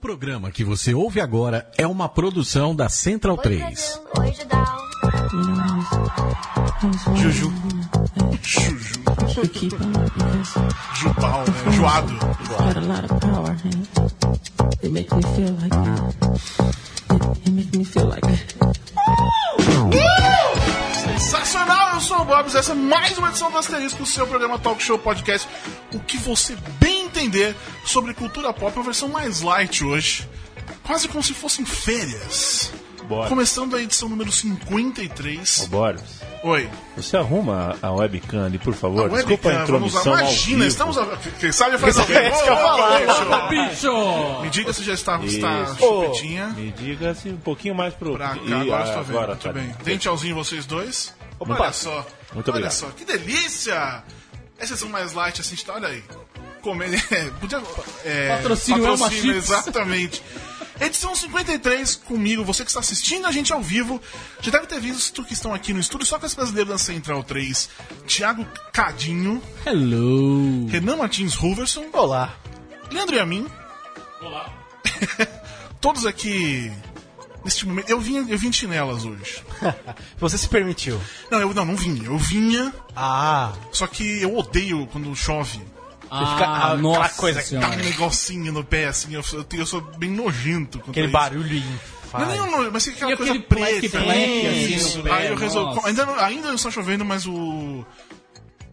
programa que você ouve agora é uma produção da Central 3. Juju. Juju. Jubal, né? Joado. like Sensacional, eu sou o Bobs, essa é mais uma edição do Asterisco, o seu programa Talk Show Podcast. O que você bem entender sobre cultura pop, uma versão mais light hoje. Quase como se fossem férias. Bora. Começando a edição número 53. Ô, Boris, Oi. você arruma a webcam ali, por favor? A Desculpa webcam, a vamos lá. intromissão ao Imagina, vivo. estamos. A... Quem sabe faz ao vivo. É isso que eu falar. Bicho! Me diga se já está, está chupetinha. Me diga se um pouquinho mais pro... Pra cá, Ih, agora estou vendo. agora Muito tá bem. Tem tchauzinho vocês dois. Opa. Olha só. Muito olha obrigado. só, que delícia! Essa são mais light assim, tá? olha aí. Comer, é, podia, é, Patrocínio Elma Chips. exatamente. Edição 53 comigo, você que está assistindo a gente ao vivo, já deve ter visto que estão aqui no estúdio só com as brasileiras da Central 3, Thiago Cadinho, Hello! Renan Martins Ruverson, Olá. Leandro e a mim. Olá. Todos aqui neste momento. Eu vim, eu vim de chinelas hoje. Você se permitiu. Não, eu não, não vinha. Eu vinha, Ah, só que eu odeio quando chove. Ah, fica- ah, nossa aquela coisa que Dá senhora. um negocinho no pé, assim. Eu, eu, eu sou bem nojento. aquele isso. barulho Não é um nojo, mas fica aquela E coisa preta. pleque-pleque, assim, Isso. no pé, Aí eu resolvi. Ainda, não- ainda não está chovendo, mas o.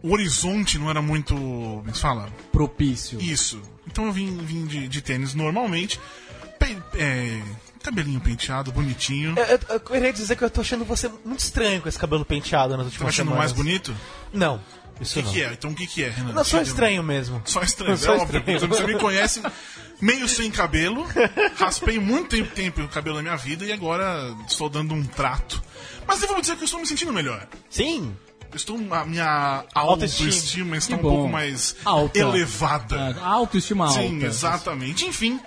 O horizonte não era muito. Como se fala? Propício. Isso. Então eu vim, vim de, de tênis normalmente. Pe- é, cabelinho penteado, bonitinho. Eu, eu, eu queria dizer que eu tô achando você muito estranho com esse cabelo penteado nas Tá últimas achando semanas. mais bonito? Não, O isso que, não. que é? Então o que, que é, Renan? Não, só estranho mesmo. Só estranho, Só é óbvio. estranho. Você- Você me conhece meio sem cabelo, raspei muito tempo, tempo o cabelo na minha vida e agora estou dando um trato. Mas devo dizer que eu estou me sentindo melhor. Sim. Eu Estou, a minha Autoestima. autoestima está Que um pouco mais Alta. elevada. Ah, autoestima alta. Sim, exatamente. Enfim,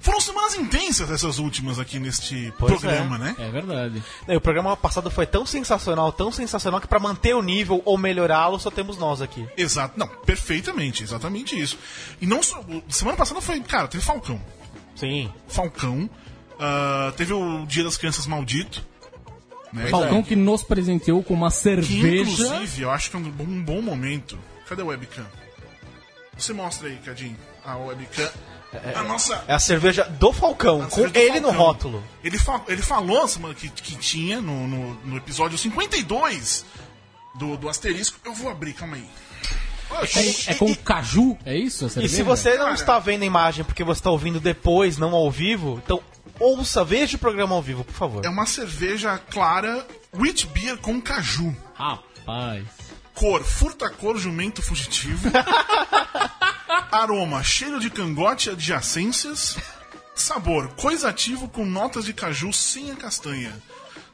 foram semanas intensas essas últimas aqui neste Pois programa, é. né? É verdade. Não, O programa passado foi tão sensacional, tão sensacional, que pra manter o nível ou melhorá-lo, só temos nós aqui. Exato. Não, perfeitamente, exatamente isso. E não só. Semana passada foi, cara, teve Falcão. Sim. Falcão. ah, teve o Dia das Crianças Maldito. Né? Falcão que nos presenteou com uma Que cerveja. inclusive eu acho que é um bom, um bom momento. Cadê a webcam? Você mostra aí, Cadinho, a webcam. A nossa. É a cerveja do Falcão, a com ele no Falcão. rótulo. Ele, fa ele falou semana que, que tinha no, no, no episódio 52 do, do Asterisco. Eu vou abrir, calma aí. É com caju, é isso? a E se você não Cara. está vendo a imagem porque você está ouvindo depois, não ao vivo, então ouça, veja o programa ao vivo, por favor. É uma cerveja clara, wheat beer com caju. Rapaz. Cor, furta-cor, jumento fugitivo. Aroma, cheiro de cangote e adjacências. Sabor, coisativo com notas de caju sem a castanha.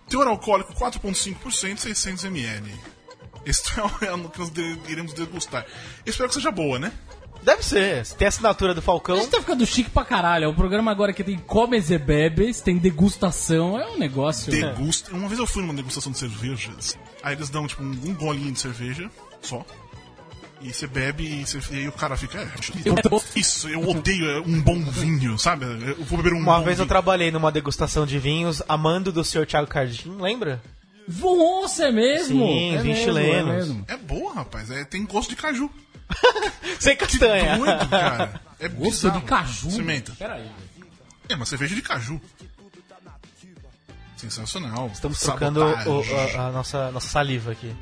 Teor alcoólico 4,5%, 600 ml. Este é o que nós de- iremos degustar. Espero que seja boa, né? Deve ser. Se tem a assinatura do A Falcão. gente tá ficando chique pra caralho. É um programa agora que tem comes e bebes, tem degustação. É um negócio. Degusta. Uma vez eu fui numa degustação de cervejas. Aí eles dão, tipo, um, um golinho de cerveja só. E você bebe e, você- e aí o cara fica. É, Eu- isso, eu odeio é, um bom vinho, sabe? Eu vou beber um Uma bom vez eu vinho. trabalhei numa degustação de vinhos, amando do Sr. Thiago Cardim, lembra? Nossa, é mesmo? Sim, é vinhos mesmo, chilenos. É mesmo. É boa, rapaz. É, tem gosto de caju. Sem castanha. Doido, cara. É Gosto bizarro. de caju. Cimenta. Peraí. É uma cerveja de caju. Sensacional. Estamos trocando o- Sabotagem. a, a nossa, nossa saliva aqui.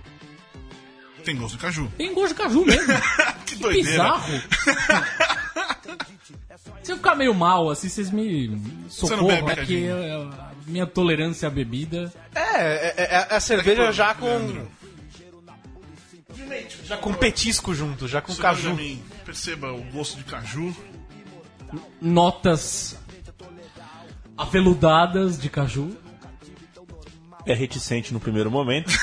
Tem gosto de caju. Tem gosto de caju mesmo. Que Que doideira. bizarro. Se eu ficar meio mal, assim, vocês me socorram. É que eu- a minha tolerância à bebida. É, é, é- é a cerveja já com. Leandro. Já com petisco junto, já com caju. mim. Perceba o gosto de caju. Notas aveludadas de caju. É reticente no primeiro momento.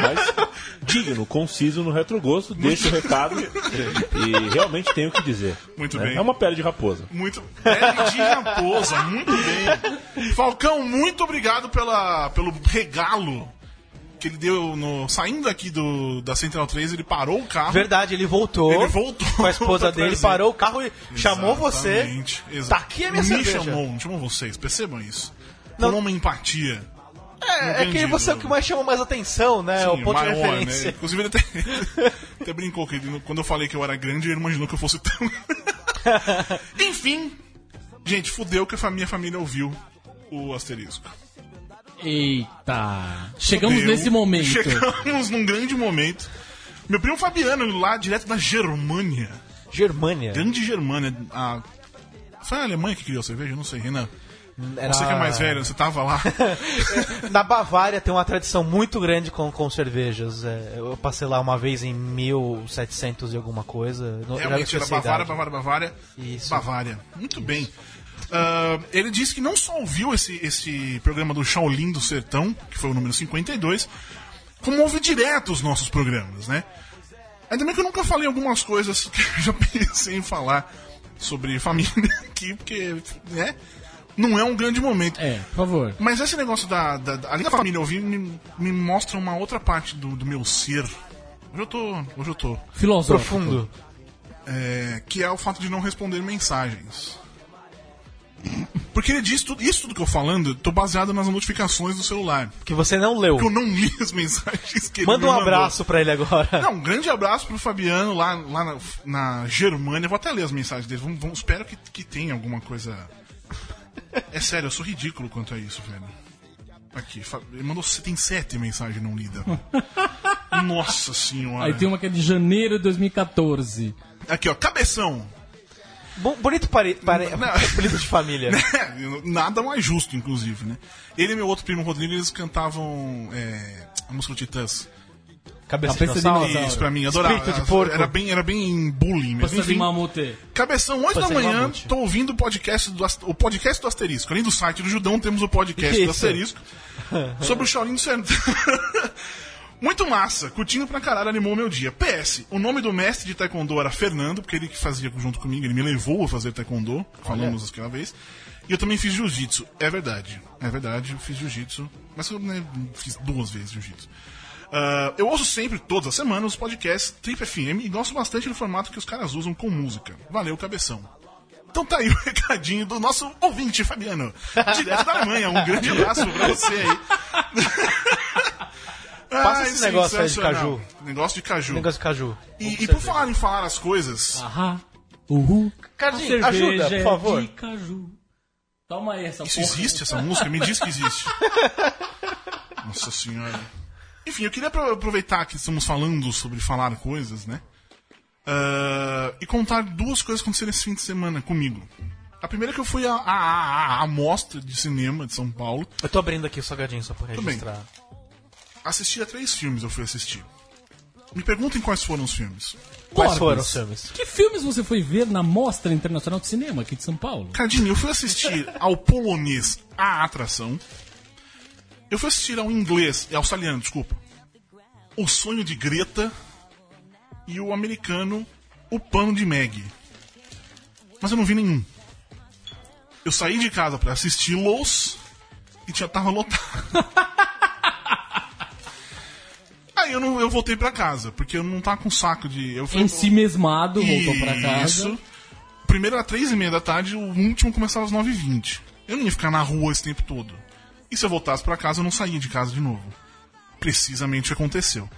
Mas digno, conciso no retrogosto, deixa o recado e realmente tenho o que dizer. Muito né? bem. É uma pele de raposa. Muito. Pele de raposa, muito bem. Falcão, muito obrigado pela, pelo regalo que ele deu no. Saindo aqui do, da Central 3, ele parou o carro. Verdade, ele voltou. Ele voltou com a esposa dele, trazer. parou o carro e chamou você. Exatamente, exa- Tá aqui a minha Me cerveja. chamou, chamou vocês, percebam isso. Não. Com uma empatia. É, é que você é o que mais chama mais atenção, né? o Sim, ponto de maior, referência. Né? Inclusive, ele até, até brincou que ele, quando eu falei que eu era grande, ele imaginou que eu fosse tão. Enfim, gente, fudeu que a minha família ouviu o asterisco. Eita. Chegamos Fudeu. nesse momento. Chegamos num grande momento. Meu primo Fabiano, lá direto da Germânia. Germânia. Grande Germânia. A... Foi a Alemanha que criou a cerveja? Eu Não sei, Renan. Era- Você que é mais velho, você tava lá. Na Bavária tem uma tradição muito grande com, com cervejas. É, eu passei lá uma vez em 1700 e alguma coisa. Realmente, era Bavária. Bavária, Bavária. Isso. Bavária. Muito bem. Ah, ele disse que não só ouviu esse, esse programa do Shaolin do Sertão, que foi o número 52, como ouve direto os nossos programas, né? Ainda bem que eu nunca falei algumas coisas que eu já pensei em falar sobre família aqui, porque, né? Não é um grande momento. É, por favor. Mas esse negócio da, da, da- além da família ouvir, me, me mostra uma outra parte do, do meu ser. Hoje eu tô. Hoje eu tô. Filosófico. Profundo. É, que é o fato de não responder mensagens. Porque ele diz tudo, isso tudo que eu falando, eu tô baseado nas notificações do celular. Que você não leu. Que eu não li as mensagens que ele Manda um abraço pra ele agora. Não, um grande abraço pro Fabiano lá, lá na, na Germânia. Vou até ler as mensagens dele. Vamos, vamos- espero que, que tenha alguma coisa. É sério, eu sou ridículo quanto a isso, velho. Aqui, ele mandou. Tem sete mensagens não lidas. Nossa senhora. Aí tem uma que é de janeiro de 2014. Aqui, ó, cabeção. Bo- bonito pare... pare... Não. apelido de família. É, Nada mais justo, inclusive, né? Ele e meu outro primo Rodrigo, eles cantavam é, a música do Titãs. Cabeça, Cabeça de dinossauro. Isso, pra mim, adorava. Espírito de porco. Era bem, era bem bullying mesmo. Passa de mamute. Cabeção, 8 da manhã, mamute. tô ouvindo o podcast do, o podcast do Asterisco. Além do site do Judão, temos o podcast Que do isso? Asterisco sobre o Shaolin do Sertão. Muito massa, curtindo pra caralho, animou meu dia. PS, o nome do mestre de taekwondo era Fernando, porque ele que fazia junto comigo, ele me levou a fazer taekwondo, falamos aquela vez. E eu também fiz jiu-jitsu, é verdade. É verdade, eu fiz jiu-jitsu, mas eu né, fiz duas vezes jiu-jitsu. Ah, eu ouço sempre, todas as semanas, os podcasts Trip FM e gosto bastante do formato que os caras usam com música. Valeu, cabeção. Então tá aí o recadinho do nosso ouvinte, Fabiano. Direto da Alemanha. Um grande abraço pra você aí. Passa Ai, esse negócio aí de caju. Negócio de caju. Negócio de caju. E, e por falar em falar as coisas, Aham. Uhul. Cardinho, A ajuda, por favor. de caju. Toma aí essa isso porra. existe, essa música? Me diz que existe. Nossa senhora. Enfim, eu queria apro- aproveitar que estamos falando sobre falar coisas, né? Ah, e contar duas coisas que aconteceram esse fim de semana comigo. A primeira é que eu fui à à- à- à mostra de cinema de São Paulo. Eu tô abrindo aqui o salgadinho só pra bem. registrar. Assistir a três filmes eu fui assistir. Me perguntem quais foram os filmes. Quais foram os filmes? Que filmes você foi ver na Mostra Internacional de Cinema aqui de São Paulo? Cardinho, eu fui assistir ao polonês A Atração. Eu fui assistir ao inglês, é australiano, desculpa. O Sonho de Greta. E o americano O Pano de Meg. Mas eu não vi nenhum. Eu saí de casa pra assisti-los e já tava lotado. Aí eu, não, eu voltei pra casa, porque eu não tava com saco de. Eu fui, Em si mesmado, voltou pra casa. isso. Primeiro era três e meia da tarde, o último começava às nove e vinte. Eu não ia ficar na rua esse tempo todo. E se eu voltasse pra casa, eu não saía de casa de novo. Precisamente aconteceu.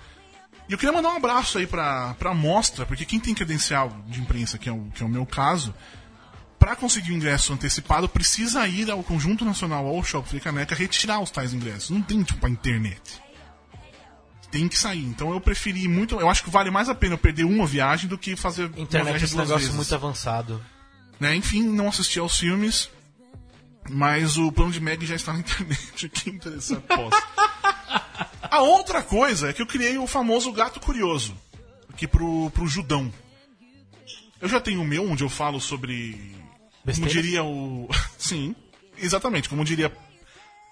E eu queria mandar um abraço aí pra, pra mostra, porque quem tem credencial de imprensa, que é o, que é o meu caso, pra conseguir o ingresso antecipado, precisa ir ao Conjunto Nacional ao Shopping Frei Caneca retirar os tais ingressos. Não tem, tipo, a internet tem que sair. Então eu preferi muito. Eu acho que vale mais a pena eu perder uma viagem do que fazer uma Internet viagem é duas negócio vezes. muito avançado. Né? Enfim, não assisti aos filmes. Mas o plano de Meg já está na internet. Quem interessa posso. A outra coisa é que eu criei o famoso gato curioso. Aqui pro, pro Judão. Eu já tenho o meu, onde eu falo sobre. Como diria o. Sim, exatamente. Como diria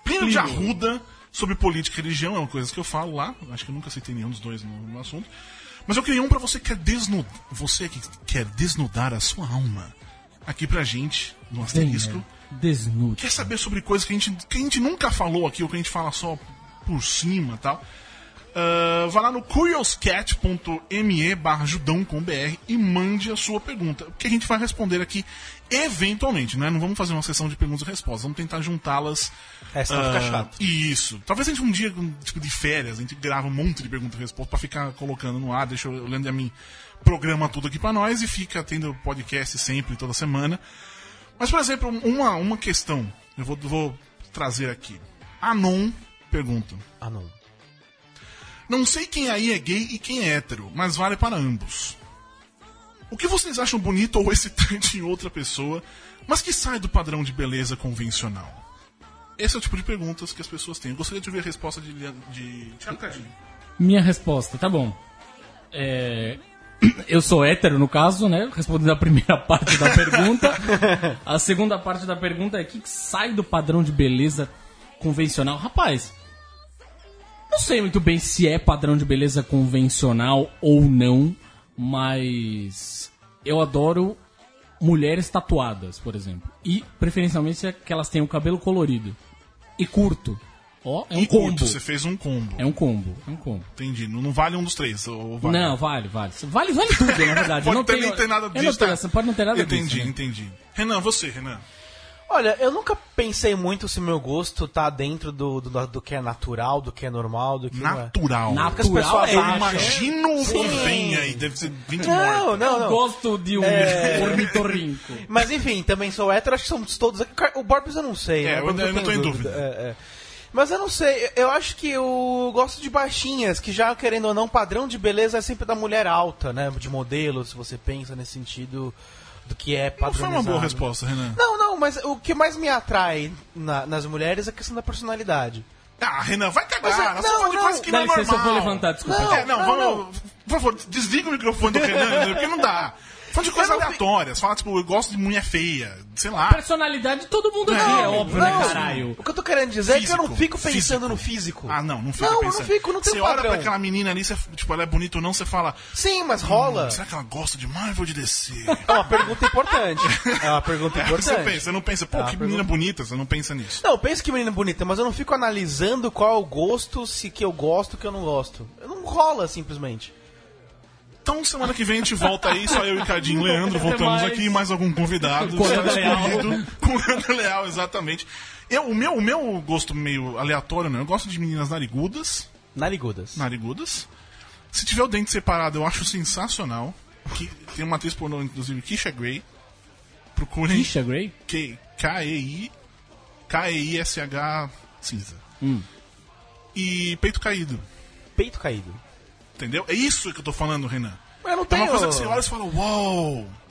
Plínio de Arruda sobre política e religião, é uma coisa que eu falo lá. Acho que eu nunca citei nenhum dos dois no, no assunto. Mas eu criei um pra você que quer desnudar. Você que quer desnudar a sua alma. Aqui pra gente, no asterisco. Venha, Desnude. Quer saber sobre coisas que a, gente, que a gente nunca falou aqui, ou que a gente fala só por cima e tal. Ah, vá lá no curioscat.me barra judão com BR e mande a sua pergunta, que a gente vai responder aqui eventualmente, né? Não vamos fazer uma sessão de perguntas e respostas, vamos tentar juntá-las. É, senão fica ah, chato. Isso. Talvez a gente um dia, tipo de férias, a gente grava um monte de perguntas e respostas pra ficar colocando no ar, deixa o Leandro e a mim programa tudo aqui pra nós e fica tendo podcast sempre, toda semana. Mas, por exemplo, uma, uma questão eu vou, vou trazer aqui. Anon pergunta. Ah, não. Não sei quem aí é gay e quem é hétero, mas vale para ambos. O que vocês acham bonito ou excitante em outra pessoa, mas que sai do padrão de beleza convencional? Esse é o tipo de perguntas que as pessoas têm. Eu gostaria de ouvir a resposta de, de Thiago Cadinho. Minha resposta, tá bom. É, Eu sou hétero, no caso, né? Respondendo a primeira parte da pergunta. A segunda parte da pergunta é: o que sai do padrão de beleza convencional? Rapaz, não sei muito bem se é padrão de beleza convencional ou não, mas eu adoro mulheres tatuadas, por exemplo. E preferencialmente que elas tenham cabelo colorido e curto. Ó, é um E combo. curto, você fez um combo. É um combo, é um combo. Entendi. Não, não vale um dos três. Ou vale? Não, vale, vale. Vale, vale tudo, na verdade. Pode eu não ter, tenho, nem ter nada eu disso. não tenho tá? essa- pode não ter nada entendi, disso. né? Entendi, Renan, você, Renan. Olha, eu nunca pensei muito se meu gosto tá dentro do, do, do que é natural, do que é normal, do que não é. Natural. Natural Porque as pessoas Eu acham- imagino o que vem aí. Deve ser 20 Não, não, Eu não. gosto de um É. ornitorrinco. Mas enfim, também sou hétero, acho que somos todos. O Borbs eu não sei, É, né? eu ainda- eu tenho tô em dúvida. É, é. Mas eu não sei, eu acho que eu gosto de baixinhas, que já, querendo ou não, padrão de beleza é sempre da mulher alta, né? De modelo, se você pensa nesse sentido do que é Não foi uma boa resposta, Renan. Não, não, mas o que mais me atrai na- nas mulheres é a questão da personalidade. Ah, Renan, vai cagar. Mas é- não, de não. coisa que não é licença, eu normal. vou levantar, desculpa. Não, É, não, não, vamos. Por favor, desliga o microfone do Renan, porque não dá. Fala de coisas não aleatórias. Fala, tipo, eu gosto de mulher feia. Sei lá. Personalidade todo mundo aqui, é óbvio, né, não, caralho? O que eu tô querendo dizer é que eu não fico pensando físico. no físico. Ah, não, não fica Não, eu pensando. não fico, não tem Você um olha pra aquela menina ali, você, tipo, ela é bonita ou não, você fala. Sim, mas rola. Será que ela gosta de Marvel de DC? É uma pergunta importante. É uma pergunta É o que você importante. pensa, você não pensa, pô, Ah, que pergunta- menina bonita, você não pensa nisso. Não, eu penso que menina bonita, mas eu não fico analisando qual é o gosto, se que eu gosto, que eu não gosto. Não rola, simplesmente. Então, semana que vem a gente volta aí, só eu e Cadinho e Leandro, voltamos mais. aqui, mais algum convidado. Com Leandro Leal. Com Leandro Leal, exatamente. Eu, o, meu, o meu gosto meio aleatório, né? Eu gosto de meninas narigudas. Narigudas. narigudas. Se tiver o dente separado, eu acho sensacional. Que, tem uma atriz pornô, inclusive, Kisha Gray. Procurem Kisha Gray? K- K-E-I K-E-I-S-H cinza. Hum. E peito caído. Peito caído. Entendeu? É isso que eu tô falando, Renan. Mas eu não É tenho... uma coisa que você olha e fala, uou!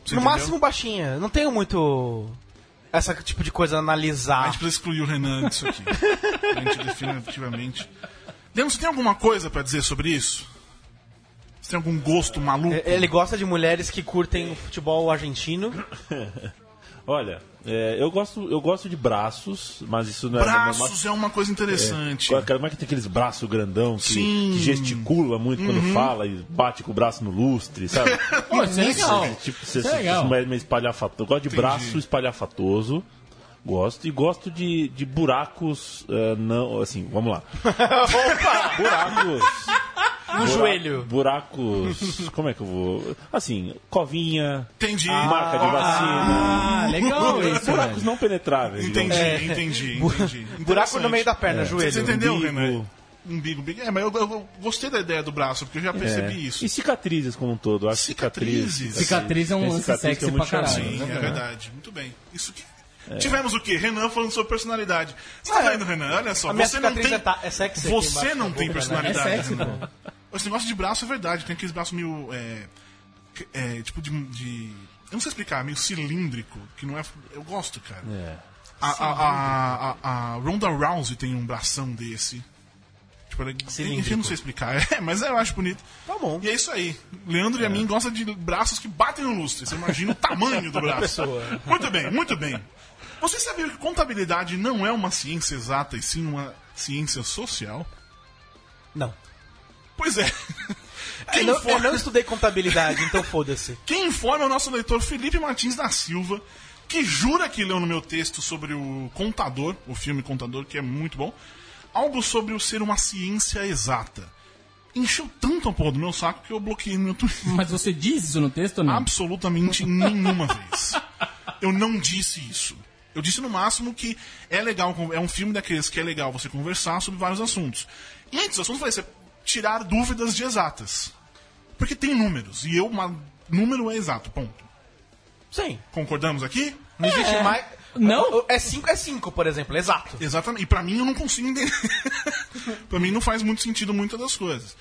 Você no entendeu? máximo baixinha. Não tenho muito... Essa tipo de coisa a A analisar. gente precisa excluir o Renan disso aqui. a gente definitivamente. Leandro, você tem alguma coisa pra dizer sobre isso? Você tem algum gosto maluco? Ele gosta de mulheres que curtem futebol argentino. Olha, é, eu, gosto, eu gosto de braços, mas isso não é. Braços é uma coisa interessante. Como é que tem aqueles braços grandão que, que gesticula muito quando fala e bate com o braço no lustre, sabe? Pô, isso é legal. tipo, Isso é legal. você meio espalhafatoso. Eu gosto de Entendi. braço espalhafatoso. Gosto. E gosto de, de buracos. eh, não, assim, vamos lá. Buracos. No Bura- joelho. Buracos. Como é que eu vou. Assim, covinha. Entendi. Marca de vacina. Ah, legal isso, buracos velho. não penetráveis. Entendi, digamos. entendi, entendi. Buraco no meio da perna, joelho. Você entendeu, umbigo. Renan? Umbigo, umbigo. É, mas eu, eu- gostei da ideia do braço, porque eu já percebi É. isso. E cicatrizes como um todo. Acho Cicatrizes. cicatrizes. Cicatriz é um lance cicatriz que sexy é pra caralho. charmoso. Sim, né, é verdade. Muito bem. Isso que... Tivemos o quê? Renan falando sobre personalidade. Você tá vendo, Renan? Olha só. A minha Você não tem... é ta- é sexy aqui Você embaixo não tem boca, né? personalidade, É sexy, Renan. Esse negócio de braço é verdade. Tem aqueles braços meio... É, é, tipo de, de... Eu não sei explicar. Meio cilíndrico. Que não é... Eu gosto, cara. É. A, a, a, a, Ronda Rousey tem um bração desse. Tipo, ela- eu não sei explicar, é, mas eu acho bonito. Tá bom. E é isso aí. Leandro e a mim gostam de braços que batem no lustre. Você imagina o tamanho do braço. Muito bem, muito bem. Você sabia que contabilidade não é uma ciência exata e sim uma ciência social? Não. Pois é. Eu Quem não, eu for- não estudei contabilidade, então foda-se. Quem informa é o nosso leitor Felipe Martins da Silva, que jura que leu no meu texto sobre o Contador, o filme Contador, que é muito bom, algo sobre o ser uma ciência exata. encheu tanto a porra do meu saco que eu bloqueei no meu Twitter. Mas você diz isso no texto ou não? Absolutamente nenhuma vez. Eu não disse isso. Eu disse no máximo que é legal, é um filme daqueles que é legal você conversar sobre vários assuntos. E entre os assuntos vai ser tirar dúvidas de exatas. Porque tem números, e eu, uma, número é exato, ponto. Sim. Concordamos aqui? Não existe É. mais. Não? É 5 é 5, por exemplo, exato. Exatamente. E pra mim eu não consigo entender. pra mim não faz muito sentido muitas das coisas.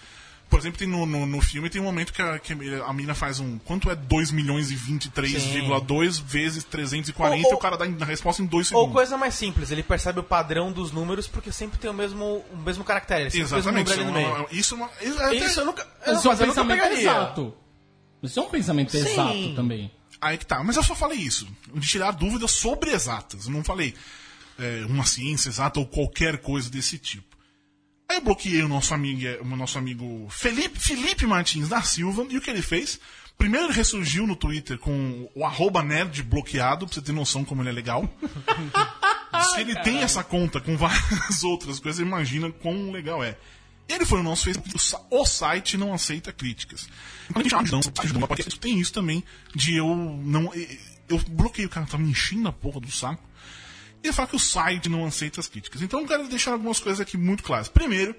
Por exemplo, tem no, no, no filme tem um momento que a, que a mina faz um. Quanto é 2 milhões e 23,2 vezes 340 Ou- e o cara dá a resposta em 2 Ou segundos. coisa mais simples, ele percebe o padrão dos números porque sempre tem o mesmo, o mesmo caractere. mesmo Exatamente. ali no meio. Isso é uma. Isso, é até- Isso eu nunca. Eu, Isso é um pensamento exato. Isso é um pensamento Sim. exato também. Aí que tá. Mas eu só falei isso. De tirar dúvidas sobre exatas. Eu não falei é, uma ciência exata ou qualquer coisa desse tipo. Aí eu bloqueei o nosso amigo, o nosso amigo Felipe, Felipe Martins da Silva. E o que ele fez? Primeiro ele ressurgiu no Twitter com o arroba nerd bloqueado, pra você ter noção como ele é legal. Se ele tem essa conta com várias outras coisas, imagina quão legal é. Ele foi no nosso Facebook, o o site não aceita críticas. Tem isso também de eu não. Eu bloqueei o cara, tá me enchendo a porra do saco. E ele fala que o site não aceita as críticas. Então eu quero deixar algumas coisas aqui muito claras. Primeiro,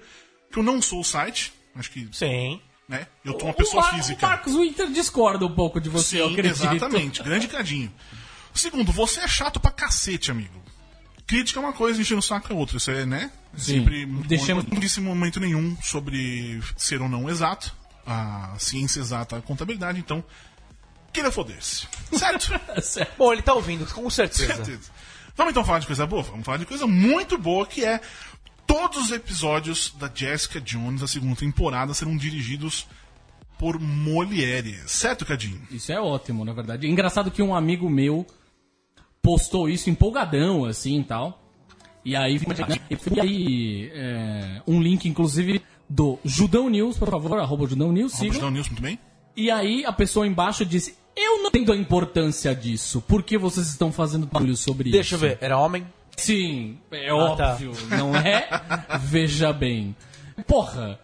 que eu não sou o site. Acho que, Sim. né? Eu tô uma pessoa o Mar- física. O Marcos Winter discorda um pouco de você, eu Sim, acredito. exatamente. Grande cadinho. Segundo, você é chato pra cacete, amigo. Crítica é uma coisa, encher o saco é outra. Isso é, né? Sim. Sempre bom. Não disse em momento nenhum sobre ser ou não exato. A ciência exata, a contabilidade, então. Queira foder-se. Certo? Certo. Bom, ele tá ouvindo, com certeza. Certeza. Vamos então falar de coisa boa? Vamos falar de coisa muito boa que é todos os episódios da Jessica Jones, da segunda temporada, serão dirigidos por mulheres. Certo, Cadinho? Isso é ótimo, na verdade. Engraçado que um amigo meu postou isso empolgadão, assim e tal. E aí, e aí é, um link, inclusive, do Judão News, por favor, arroba Judão News, Vamos sigam. dar o News muito bem? E aí a pessoa embaixo disse, eu não entendo a importância disso. Por que vocês estão fazendo barulho sobre Deixa eu isso? ver, era homem? Sim, é Ah, tá. óbvio, não é? Veja bem. Porra,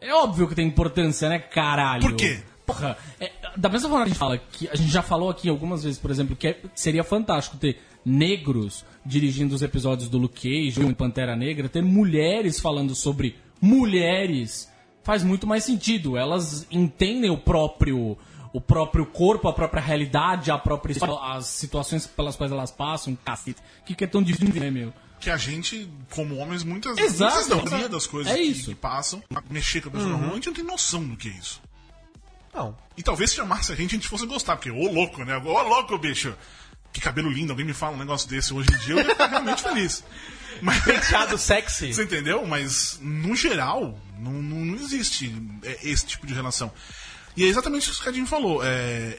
é óbvio que tem importância, né, caralho? Por quê? Porra, é, da mesma forma que a gente fala que a gente já falou aqui algumas vezes, por exemplo, que é- seria fantástico ter negros dirigindo os episódios do Luke Cage ou em Pantera Negra, ter mulheres falando sobre mulheres faz muito mais sentido. Elas entendem o próprio o próprio corpo, a própria realidade, a própria história, as situações pelas quais elas passam, cacete. O que, que é tão difícil, né, meu? que a gente, como homens, muitas Exato, muitas não, a exato. maioria das coisas É que, isso. que passam, mexer com a pessoa na rua, a gente não tem noção do que é isso. Não. E talvez se chamasse a gente, a gente fosse gostar, porque ô louco, né? Ô louco, bicho! Que cabelo lindo, alguém me fala um negócio desse hoje em dia, eu ia ficar realmente feliz. Mas, Penteado sexy. você entendeu? Mas, no geral, não, não, não existe é, esse tipo de relação. E é exatamente isso que o Cadinho falou. É,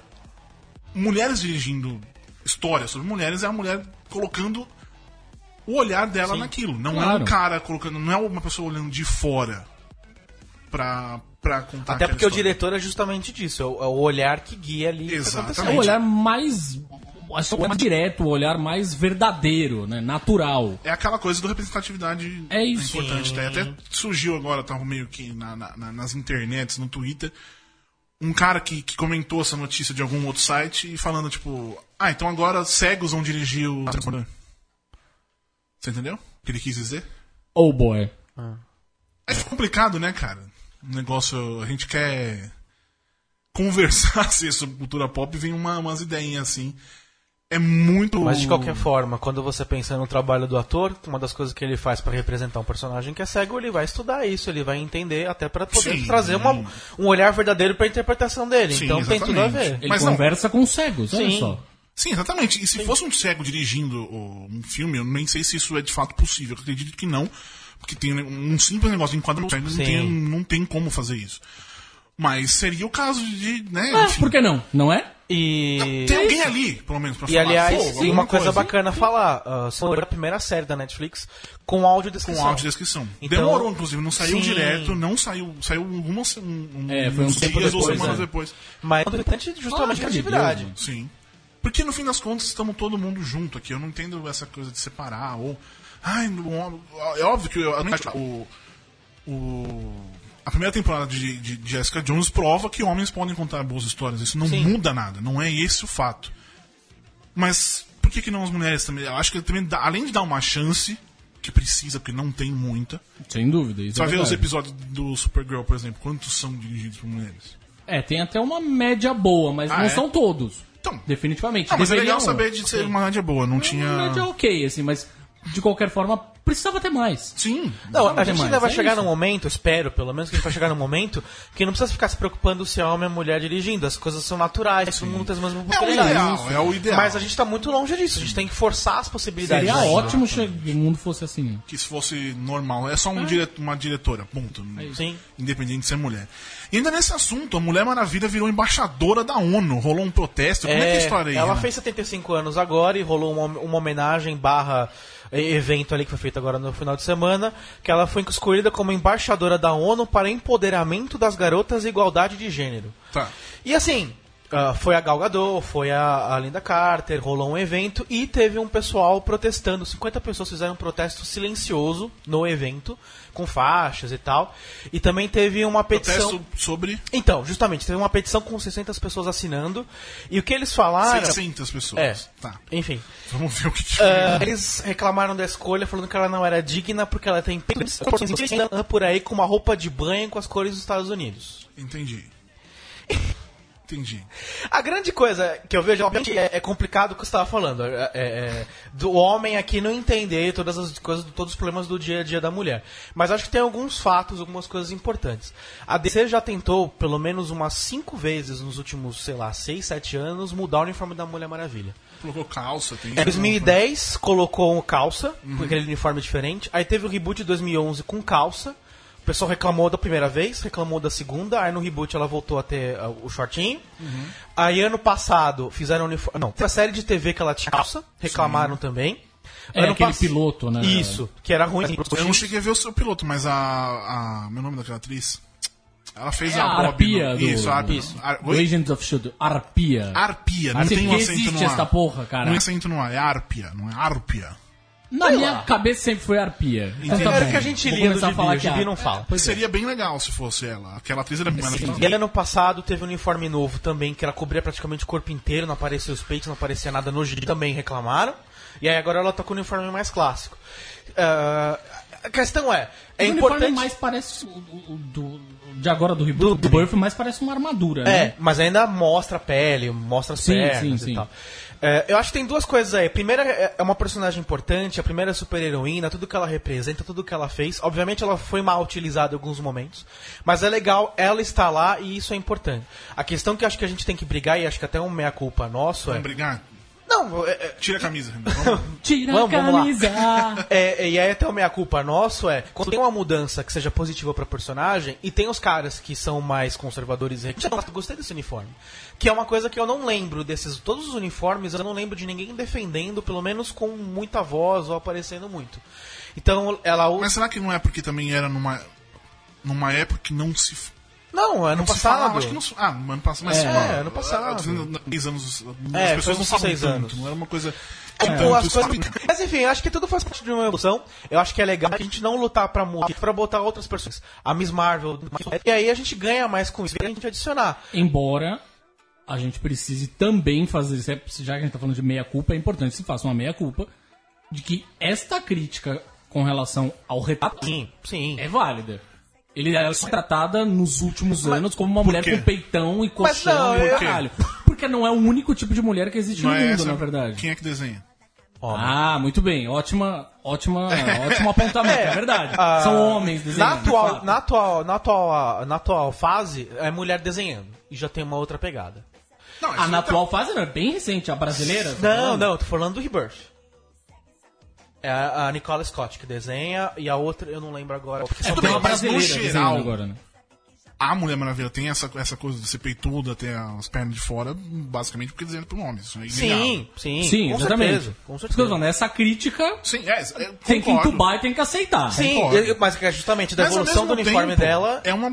mulheres dirigindo histórias sobre mulheres é a mulher colocando o olhar dela naquilo. Não é Claro. um cara colocando, não é uma pessoa olhando de fora pra, pra contar Até porque o história. diretor é justamente disso, é o, é o olhar que guia ali. o tá Exatamente. É o olhar mais. acho que o mais direto, o olhar mais verdadeiro, né? Natural. É aquela coisa do representatividade É isso. importante. Tá? Até surgiu agora, tava meio que na- na- nas internets, no Twitter, um cara que, que comentou essa notícia de algum outro site e falando, tipo, ah, então agora cegos vão dirigir o. Você entendeu? O que ele quis dizer? Oh boy. É complicado, né, cara? Um negócio. A gente quer conversar assim, sobre cultura pop e vem uma, umas ideinhas assim. É muito. Mas de qualquer forma, quando você pensa no trabalho do ator, uma das coisas que ele faz pra representar um personagem que é cego, ele vai estudar isso, ele vai entender até pra poder Sim. trazer uma, um olhar verdadeiro pra interpretação dele. Sim, então tem tudo a exatamente. ver. Ele Mas não. conversa com cegos, olha Sim. só. Sim, exatamente. E se fosse um cego dirigindo um filme, eu nem sei se isso é de fato possível. Eu acredito que não. Porque tem um simples negócio de enquadramento, não Sim. tem, não tem como fazer isso. Mas seria o caso de, né, Ah, enfim, por que não? Não é? E. tem alguém ali, pelo menos, pra E falar. aliás, pô, e alguma uma coisa, coisa bacana falar, uh, só a primeira série da Netflix com audiodescrição. Com audiodescrição. Então- Demorou, inclusive, não saiu Sim. direto, não saiu. Saiu algumas um, um, É, foi um uns tempo dias ou depois, semanas é. depois. Mas é importante justamente Ah, a de criatividade. Deus, Sim. Porque no fim das contas estamos todo mundo junto aqui. Eu não entendo essa coisa de separar ou. Ai, no- é óbvio que eu- o, o a primeira temporada de, de Jessica Jones prova que homens podem contar boas histórias. Isso não Sim. muda nada, não é esse o fato. Mas por que, que não as mulheres também? Eu acho que também, dá- além de dar uma chance, que precisa, porque não tem muita. Sem dúvida. Isso Você vai é ver os episódios do Supergirl, por exemplo, quantos são dirigidos por mulheres? É, tem até uma média boa, mas Ah, não é? são todos. Então. Definitivamente. Ah, mas é legal saber de ser uma média boa, não tinha. Uma média ok, assim, mas de qualquer forma, precisava ter mais. Sim. Não, a gente demais, ainda vai é chegar isso. num momento, espero pelo menos que a gente vai chegar num momento que não precisa ficar se preocupando se é homem ou mulher dirigindo. As coisas são naturais, todo mundo tem as mesmas É o ideal, é o ideal. Mas a gente tá muito longe disso, a gente tem que forçar as possibilidades. Seria ótimo se o mundo fosse assim. Que se fosse normal, é só um dire- uma diretora, ponto. Sim. Independente de ser mulher. E ainda nesse assunto, a Mulher Maravilha virou embaixadora da ONU. Rolou um protesto. Como é, que é a história aí? ela Renan? fez 75 anos agora e rolou uma, uma homenagem barra evento ali que foi feito agora no final de semana, que ela foi escolhida como embaixadora da ONU para empoderamento das garotas e igualdade de gênero. Tá. E assim, ah, foi a Gal Gadot, foi a, a Linda Carter, rolou um evento e teve um pessoal protestando. 50 pessoas fizeram um protesto silencioso no evento, com faixas e tal. E também teve uma petição. Protesto sobre Então, justamente, teve uma petição com 600 pessoas assinando. E o que eles falaram. 600 pessoas. É. Tá. Enfim. Vamos ver o que, Ah, eles reclamaram da escolha, falando que ela não era digna porque ela tem por aí com uma roupa de banho com as cores dos Estados Unidos. Entendi. Entendi. A grande coisa que eu vejo, obviamente, é, é complicado o que você estava falando. é- é- é do homem aqui não entender todas as coisas, todos os problemas do dia a dia da mulher. Mas acho que tem alguns fatos, algumas coisas importantes. A DC já tentou, pelo menos umas cinco vezes nos últimos, sei lá, seis, sete anos, mudar o uniforme da Mulher Maravilha. Colocou calça, tem Em 2010 colocou calça, com aquele uniforme diferente. Aí teve o reboot de 2011 com calça. O pessoal reclamou da primeira vez, reclamou da segunda. Aí no reboot ela voltou a ter uh, o shortinho. Aí ano passado fizeram uniforme. Não, a série de TV que ela tinha calça, reclamaram também. É aquele piloto, né? Isso, que era ruim. Eu não cheguei a ver o seu piloto, mas a. a meu nome daquela atriz? Ela fez É a a. Arpia no- do- Isso, a Arpia. Isso. Ar- Oi? Agents of Shield. Arpia. Arpia, não Assim, tem um acento existe no ar. esta porra, cara. Não é acento no ar, é Arpia, não é Arpia. Na minha cabeça sempre foi Arpia. Então tá Era bom. que a gente Vou lia no começar a gibi, falar o que gibi é não fala. Pois é. Seria bem legal se fosse ela. Aquela atriz era ela E ano passado teve um uniforme novo também, que ela cobria praticamente o corpo inteiro, não aparecia os peitos, não aparecia nada no gibi, também reclamaram. E aí agora ela tá com o uniforme mais clássico. Ah, a questão é, é o uniforme importante... mais parece. O, o- o do, de agora do reboot, do, Birth, mais parece uma armadura, É, né? mas ainda mostra a pele, mostra as Sim, pernas sim, e sim. tal. É, eu acho que tem duas coisas aí. Primeira é é uma personagem importante, a primeira é super-heroína, tudo que ela representa, tudo que ela fez. Obviamente ela foi mal utilizada em alguns momentos, mas é legal ela estar lá e isso é importante. A questão que acho que a gente tem que brigar, e acho que até um meia-culpa nosso é... Vamos brigar? Não, é, é, Tira a camisa, Renan. Tira Vamos, a vamos lá. camisa! É, e aí até o meia culpa nosso é quando tem uma mudança que seja positiva pra personagem e tem os caras que são mais conservadores e "Nossa, gostei desse uniforme. Que é uma coisa que eu não lembro desses todos os uniformes, eu não lembro de ninguém defendendo, pelo menos com muita voz ou aparecendo muito. Então ela usa Mas será que não é porque também era numa, numa época que não se. Não, ano não se falava? passado. Acho que não Ah, ano passado. Mas, É, mano, ano passado. Seis anos. As É, pessoas foi não falam seis tanto. anos. Não era uma coisa. Tipo, tanto, as isso coisas... Mas enfim, acho que tudo faz parte de uma evolução. Eu acho que é legal a gente não lutar pra mudar, pra botar outras pessoas. A Miss Marvel. E aí a gente ganha mais com isso. E a gente adicionar. Embora a gente precise também fazer, se é- já que a gente tá falando de meia-culpa, é importante que se faça uma meia-culpa de que esta crítica com relação ao retrato Sim, sim. é válida. Ele ela foi tratada nos últimos anos como uma mulher quê? com peitão e Mas colchão não, e eu- caralho. Porque não é o único tipo de mulher que existe Não no é mundo, essa- na verdade. Quem é que desenha? Ah, muito bem. Ótima, ótima, ótimo apontamento, é, verdade. Ah, São homens Na desenhando. de atual, na, atual, na, atual, na atual fase, é mulher desenhando. E já tem uma outra pegada. Não, Ah, isso na tá- atual fase não, é bem recente, a brasileira? tá Não, falando? não, eu tô falando do Rebirth. É a a Nicola Scott que desenha e a outra eu não lembro agora. É, tudo tem uma brasileira geral- agora, né? A Mulher Maravilha tem essa, essa coisa de ser peituda até as pernas de fora, basicamente porque desenha por homens. É. Sim, sim, Sim, com exatamente. certeza. Com certeza. falando, essa crítica Sim, é, é, tem que entubar e tem que aceitar. Sim, eu- mas é justamente da evolução do uniforme tempo, dela. É uma,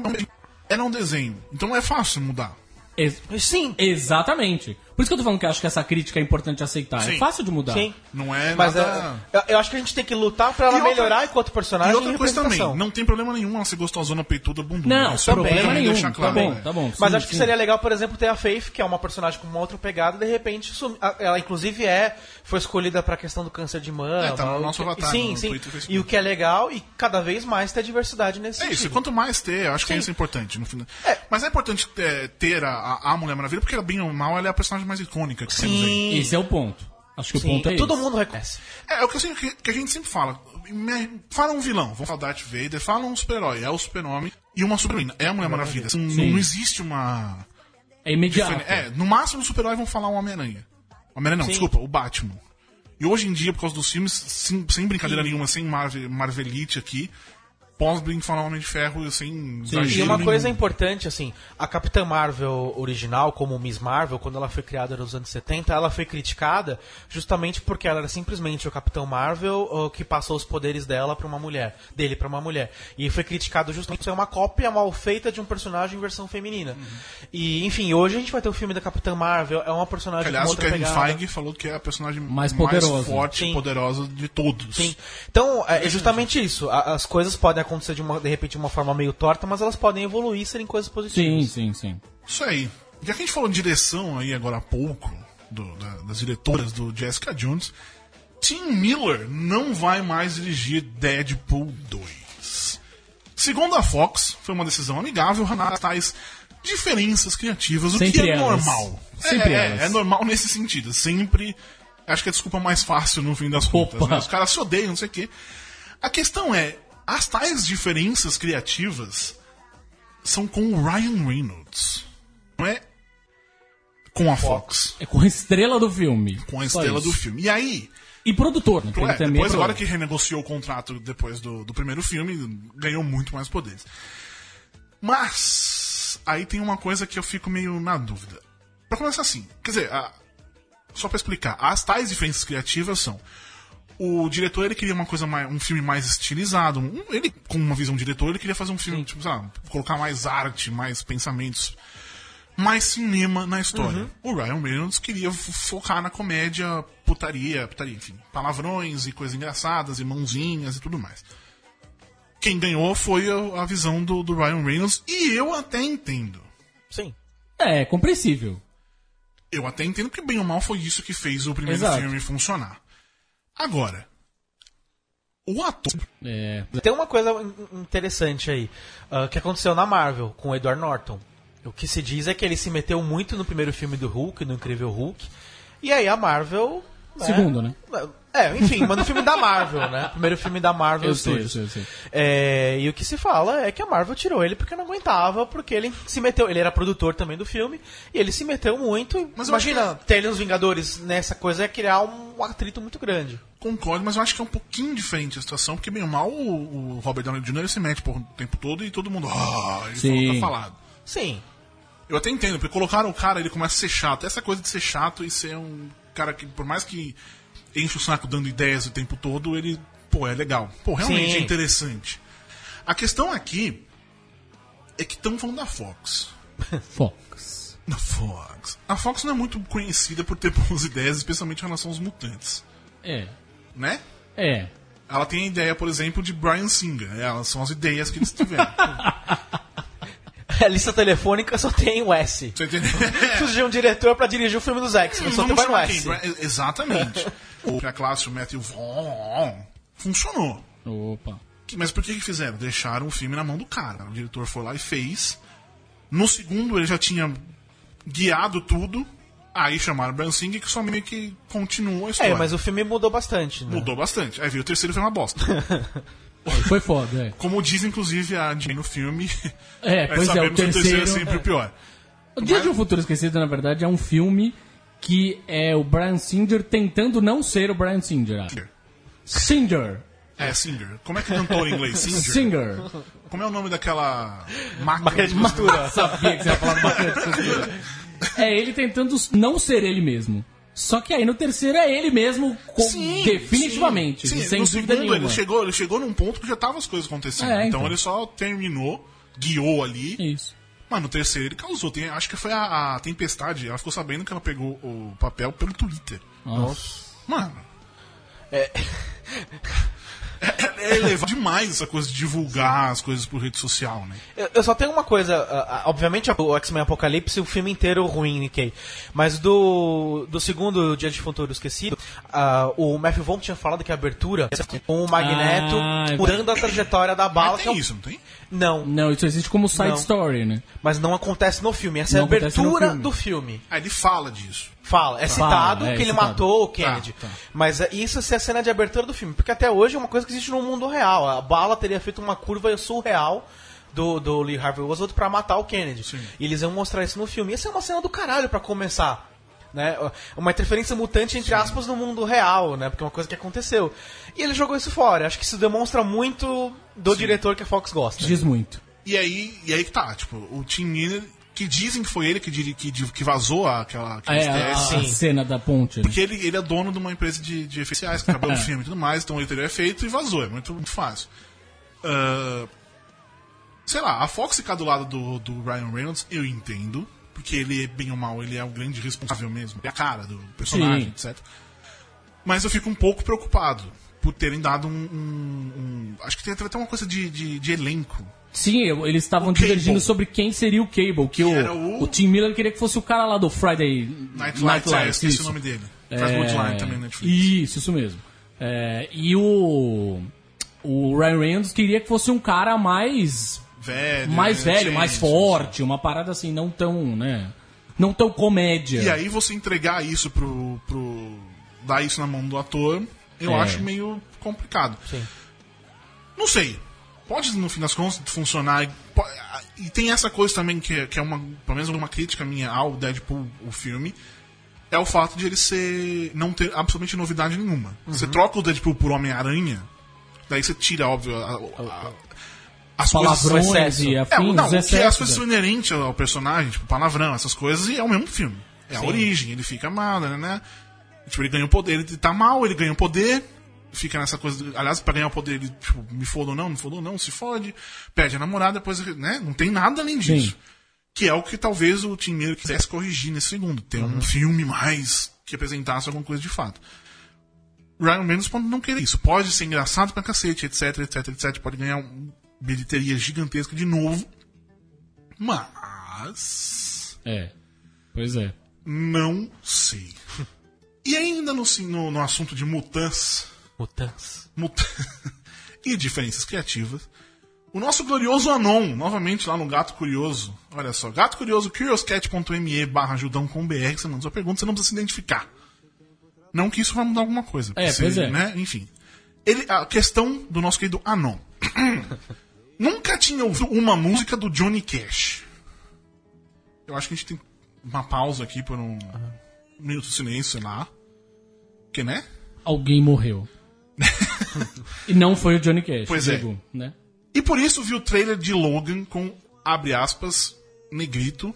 era um desenho. Então é fácil mudar. Ex- Sim, Exatamente. Por isso que eu tô falando que eu acho que essa crítica é importante aceitar. Sim. É fácil de mudar. Sim. Não é Mas nada... é, eu, eu acho que a gente tem que lutar pra ela E outra- melhorar enquanto personagem E outra coisa também, não tem problema nenhum ela ser gostosona, peituda, bunduna. Não, Isso é problema bom nenhum. deixar claro, tá bom, né? tá bom. Mas sim, acho que sim. seria legal, por exemplo, ter a Faith, que é uma personagem com uma outra pegada, de repente sumi- ela inclusive é foi escolhida pra questão do câncer de mama. É, tá no nosso que- avatar, Sim, no sim. Twitter e. E o que é legal e cada vez mais ter diversidade nesse É isso, e quanto mais ter, eu acho que isso é importante. No final. É. Mas é importante é, ter a, a Mulher Maravilha, porque ela, bem ou mal, ela é a personagem mais icônica que temos aí. Sim. Esse é o ponto. Acho que o Sim, ponto é todo esse. mundo reconhece. É, é o que, assim, que, que a gente sempre fala. Fala um vilão, vamos falar Darth Vader, fala um super-herói, é o super-homem, e uma super-heroína, é a Mulher Maravilha. Não, não existe uma... É imediato. É, no máximo do super-herói vão falar o Homem-Aranha. Homem-Aranha não, Sim. desculpa, o Batman. E hoje em dia, por causa dos filmes, sem, sem brincadeira nenhuma, sem Marvel, Marvelite aqui, falar Homem de Ferro sem E exagero uma coisa nenhum. importante, assim, a Capitã Marvel original, como Miss Marvel, quando ela foi criada nos anos 70, ela foi criticada justamente porque ela era simplesmente o Capitão Marvel o que passou os poderes dela para uma mulher, dele para uma mulher. E foi criticado justamente por ser uma cópia mal feita de um personagem em versão feminina. E, enfim, hoje a gente vai ter o filme da Capitã Marvel, é uma personagem Aliás, com o outra Kevin pegada. Feige falou que é a personagem Mais mais, poderosa. forte Sim. e poderosa de todos. Sim. Então, é é justamente isso. A- As coisas podem acontecer de, uma, de repente de uma forma meio torta, mas elas podem evoluir e serem coisas positivas. Sim, sim, sim. Isso aí. Já que a gente falou de direção aí agora há pouco, do- da- das diretoras do Jessica Jones, Tim Miller não vai mais dirigir Deadpool 2. Segundo a Fox, foi uma decisão amigável, Renata tais diferenças criativas, o que Sempre é elas. normal. Sempre é, elas. é normal nesse sentido. Sempre. Acho que é a desculpa mais fácil no fim das contas. Né? Os caras se odeiam, não sei o quê. A questão é, as tais diferenças criativas são com o Ryan Reynolds. Não é com a Fox. É com a estrela do filme. Com a Só estrela isso. do filme. E aí, E produtor, né? é, depois agora que renegociou o contrato depois do, do primeiro filme, ganhou muito mais poderes. Mas, aí tem uma coisa que eu fico meio na dúvida. Pra começar assim, quer dizer, a- só pra explicar, as tais diferenças criativas são o diretor ele queria uma coisa mais, um filme mais estilizado. um- ele, com uma visão de diretor, ele queria fazer um filme, tipo, sabe, colocar mais arte, mais pensamentos, mais cinema na história. O Ryan Reynolds queria focar na comédia, putaria, putaria, enfim, palavrões e coisas engraçadas, e mãozinhas e tudo mais. Quem ganhou foi a, a visão do, do Ryan Reynolds, e eu até entendo. Sim. É, compreensível. Eu até entendo que bem ou mal foi isso que fez o primeiro Exato. filme funcionar. Agora, o ator É, Tem uma coisa in- interessante aí, ah, que aconteceu na Marvel com o Edward Norton. O que se diz é que ele se meteu muito no primeiro filme do Hulk, no Incrível Hulk, e aí a Marvel... né, Segundo, né? É, enfim, mas no filme da Marvel, né? Primeiro filme da Marvel Eu sei, eu Studios. sei, eu sei. É, e o que se fala é que a Marvel tirou ele porque não aguentava, porque ele se meteu. Ele era produtor também do filme, e ele se meteu muito. Mas eu acho imagina, ter ele nos Vingadores nessa coisa é criar um atrito muito grande. Concordo, mas eu acho que é um pouquinho diferente a situação, porque bem ou mal o, o Robert Downey Jr. se mete por o tempo todo e todo mundo. Ah, ele falou, Sim. tá falado. Sim. Eu até entendo, porque colocaram o cara, ele começa a ser chato. Essa coisa de ser chato e ser um cara que, por mais que enche o saco dando ideias o tempo todo, ele, pô, é legal. Pô, realmente Sim. é interessante. A questão aqui é que estamos falando da Fox. Fox. Da Fox. A Fox não é muito conhecida por ter boas ideias, especialmente em relação aos mutantes. É. Né? É. Ela tem a ideia, por exemplo, de Brian Singer. Elas são as ideias que eles tiveram. A lista telefônica só tem o S. Você entendeu? Preciso de um diretor pra dirigir o filme dos X-Men, só tem chamar S. quem? Bra- O a classe, o Matthew Vaughn, funcionou. Opa. Que- Mas por que que fizeram? Deixaram o filme na mão do cara. O diretor foi lá e fez. No segundo, ele já tinha guiado tudo. Aí chamaram o Brian Singer, que só meio que continuou a história. É, mas o filme mudou bastante, né? Mudou bastante. Aí veio o terceiro e foi uma bosta. Foi foda, é. Como diz, inclusive, a Jane no filme. É, pois é, o sabemos que terceiro. é sempre o pior. O Dia de um Futuro Esquecido, na verdade, é um filme que é o Brian Singer tentando não ser o Brian Singer. ah. Singer. É, Singer. Como é que cantou em inglês? Singer? Singer. Como é o nome daquela máquina, Máquina de costura. Sabia que você ia falar máquina de costura. É ele tentando não ser ele mesmo. Só que aí no terceiro é ele mesmo, co- Sim, definitivamente, sim. Sim, sem no dúvida segundo, nenhuma. Ele chegou, ele chegou num ponto que já tava as coisas acontecendo. É, então. então. ele só terminou, guiou ali. Isso. Mas no terceiro ele causou. Tem- acho que foi a, a Tempestade. Ela ficou sabendo que ela pegou o papel pelo Twitter. Nossa. Mano. É, é elevado demais essa coisa de divulgar as coisas por rede social, né? Eu, eu só tenho uma coisa, obviamente o X-Men Apocalipse, o filme inteiro ruim, Nikkei. Mas do, do segundo Dia de Futuro Esquecido, ah, o Matthew Vaughn tinha falado que a abertura com o Magneto Ah, é mudando a trajetória da bala. Mas que é tem o- isso, não tem? Não, Não, isso existe como side Não. story, né? mas não acontece no filme. Essa é a Não acontece no abertura filme. do filme. Ah, ele fala disso. Fala, é Fala, citado é, que ele citado. matou o Kennedy. Tá, tá. Mas é, isso é a cena de abertura do filme. Porque até hoje é uma coisa que existe no mundo real. A bala teria feito uma curva surreal do, do Lee Harvey Oswald pra matar o Kennedy. E eles iam mostrar isso no filme. Essa é uma cena do caralho pra começar. Né? Uma interferência mutante, entre aspas, no mundo real, né? Porque é uma coisa que aconteceu. E ele jogou isso fora. Acho que isso demonstra muito do diretor que a Fox gosta. Diz muito. E aí, e aí que tá, tipo, o Tim Miller, que dizem que foi ele que, que, que vazou aquela, É, a, a cena da ponte. né? Porque ele, ele é dono de uma empresa de, de efeitos especiais, que acabou o filme e tudo mais, então ele teria feito e vazou, é muito, muito fácil. Ah, sei lá, a Fox ficar do lado do, do Ryan Reynolds, eu entendo, porque ele, bem ou mal, ele é o grande responsável mesmo, é a cara do personagem, Sim. etc. Mas eu fico um pouco preocupado por terem dado um. um- um- acho que tem até uma coisa de, de, de elenco. Sim, eles estavam O divergindo Cable. sobre quem seria o Cable. Que, o, era o- o Tim Miller queria que fosse o cara lá do Friday Night Lights, é, eu esqueci o nome dele. Faz É, Bloodline também na Netflix. Isso, isso mesmo. É, e o. O Ryan Reynolds queria que fosse um cara mais. Velho. mais é, velho, sim, mais forte, uma parada assim, não tão, né? Não tão comédia. E aí você entregar isso pro. pro dar isso na mão do ator, eu É. acho meio complicado. Sim. Não sei. Pode, no fim das contas, funcionar. e tem essa coisa também que, é- que é uma. Pelo menos uma crítica minha ao Deadpool, o filme. É o fato de ele ser. não ter absolutamente novidade nenhuma. Você Uhum. troca o Deadpool por Homem-Aranha, daí você tira, óbvio, a- a- as coisas. Palavrões excesso. e É, afins, não, o que é as coisas são inerentes ao personagem, tipo palavrão, essas coisas, e é o mesmo filme. É a origem, ele fica mal, né, né? Tipo, ele ganha o poder, ele tá mal, ele ganha o poder, fica nessa coisa. aliás, pra ganhar o poder, ele, tipo, me foda ou não, me foda ou não, se fode, perde a namorada, depois, né? Não tem nada além disso. Sim. Que é o que talvez o Tim Miller quisesse corrigir nesse segundo. Ter um filme mais que apresentasse alguma coisa de fato. Ryan Reynolds pode não querer isso. Pode ser engraçado pra cacete, etc, etc, etc. Pode ganhar uma bilheteria gigantesca de novo. Mas. É. Pois é. Não sei. E ainda no, no, no assunto de mutans mut- e diferenças criativas, o nosso glorioso Anon, novamente lá no Gato Curioso. Olha só, Gato Curioso, curioscat.me barra ajudão com BR, você manda sua pergunta, você não precisa se identificar. Não que isso vai mudar alguma coisa. É, você, pois é. Né? Enfim. Ele, a questão do nosso querido Anon. Nunca tinha ouvido uma música do Johnny Cash. Eu acho que a gente tem uma pausa aqui por um minuto de silêncio, sei lá. Que, né? Alguém morreu. e não foi o Johnny Cash. Pois é. Né? E por isso vi o trailer de Logan com, abre aspas, negrito,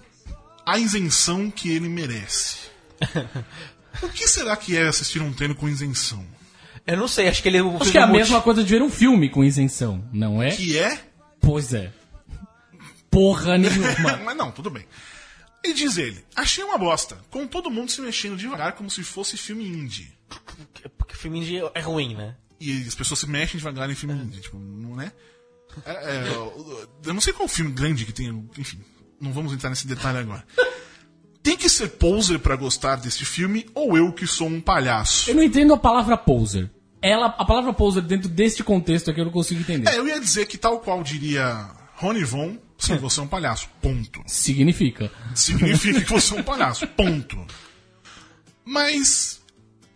a isenção que ele merece. o que será que é assistir um trailer com isenção? Eu não sei, acho que ele. Acho que é a mesma coisa de ver um filme com isenção, não é? Que é. Pois é. Porra nenhuma. Mas não, tudo bem. E diz ele: Achei uma bosta, com todo mundo se mexendo devagar como se fosse filme indie. Filme indie é ruim, né? E as pessoas se mexem devagar em filme indie, tipo, não é? É, é, eu- eu não sei qual filme grande que tem, enfim, não vamos entrar nesse detalhe agora. Tem que ser poser pra gostar deste filme ou eu que sou um palhaço? Eu não entendo a palavra poser. Ela, a palavra poser dentro deste contexto aqui eu não consigo entender. É, eu ia dizer que tal qual diria Rony Von, sim, você é um palhaço, ponto. Significa. Significa que você é um palhaço, ponto. Mas,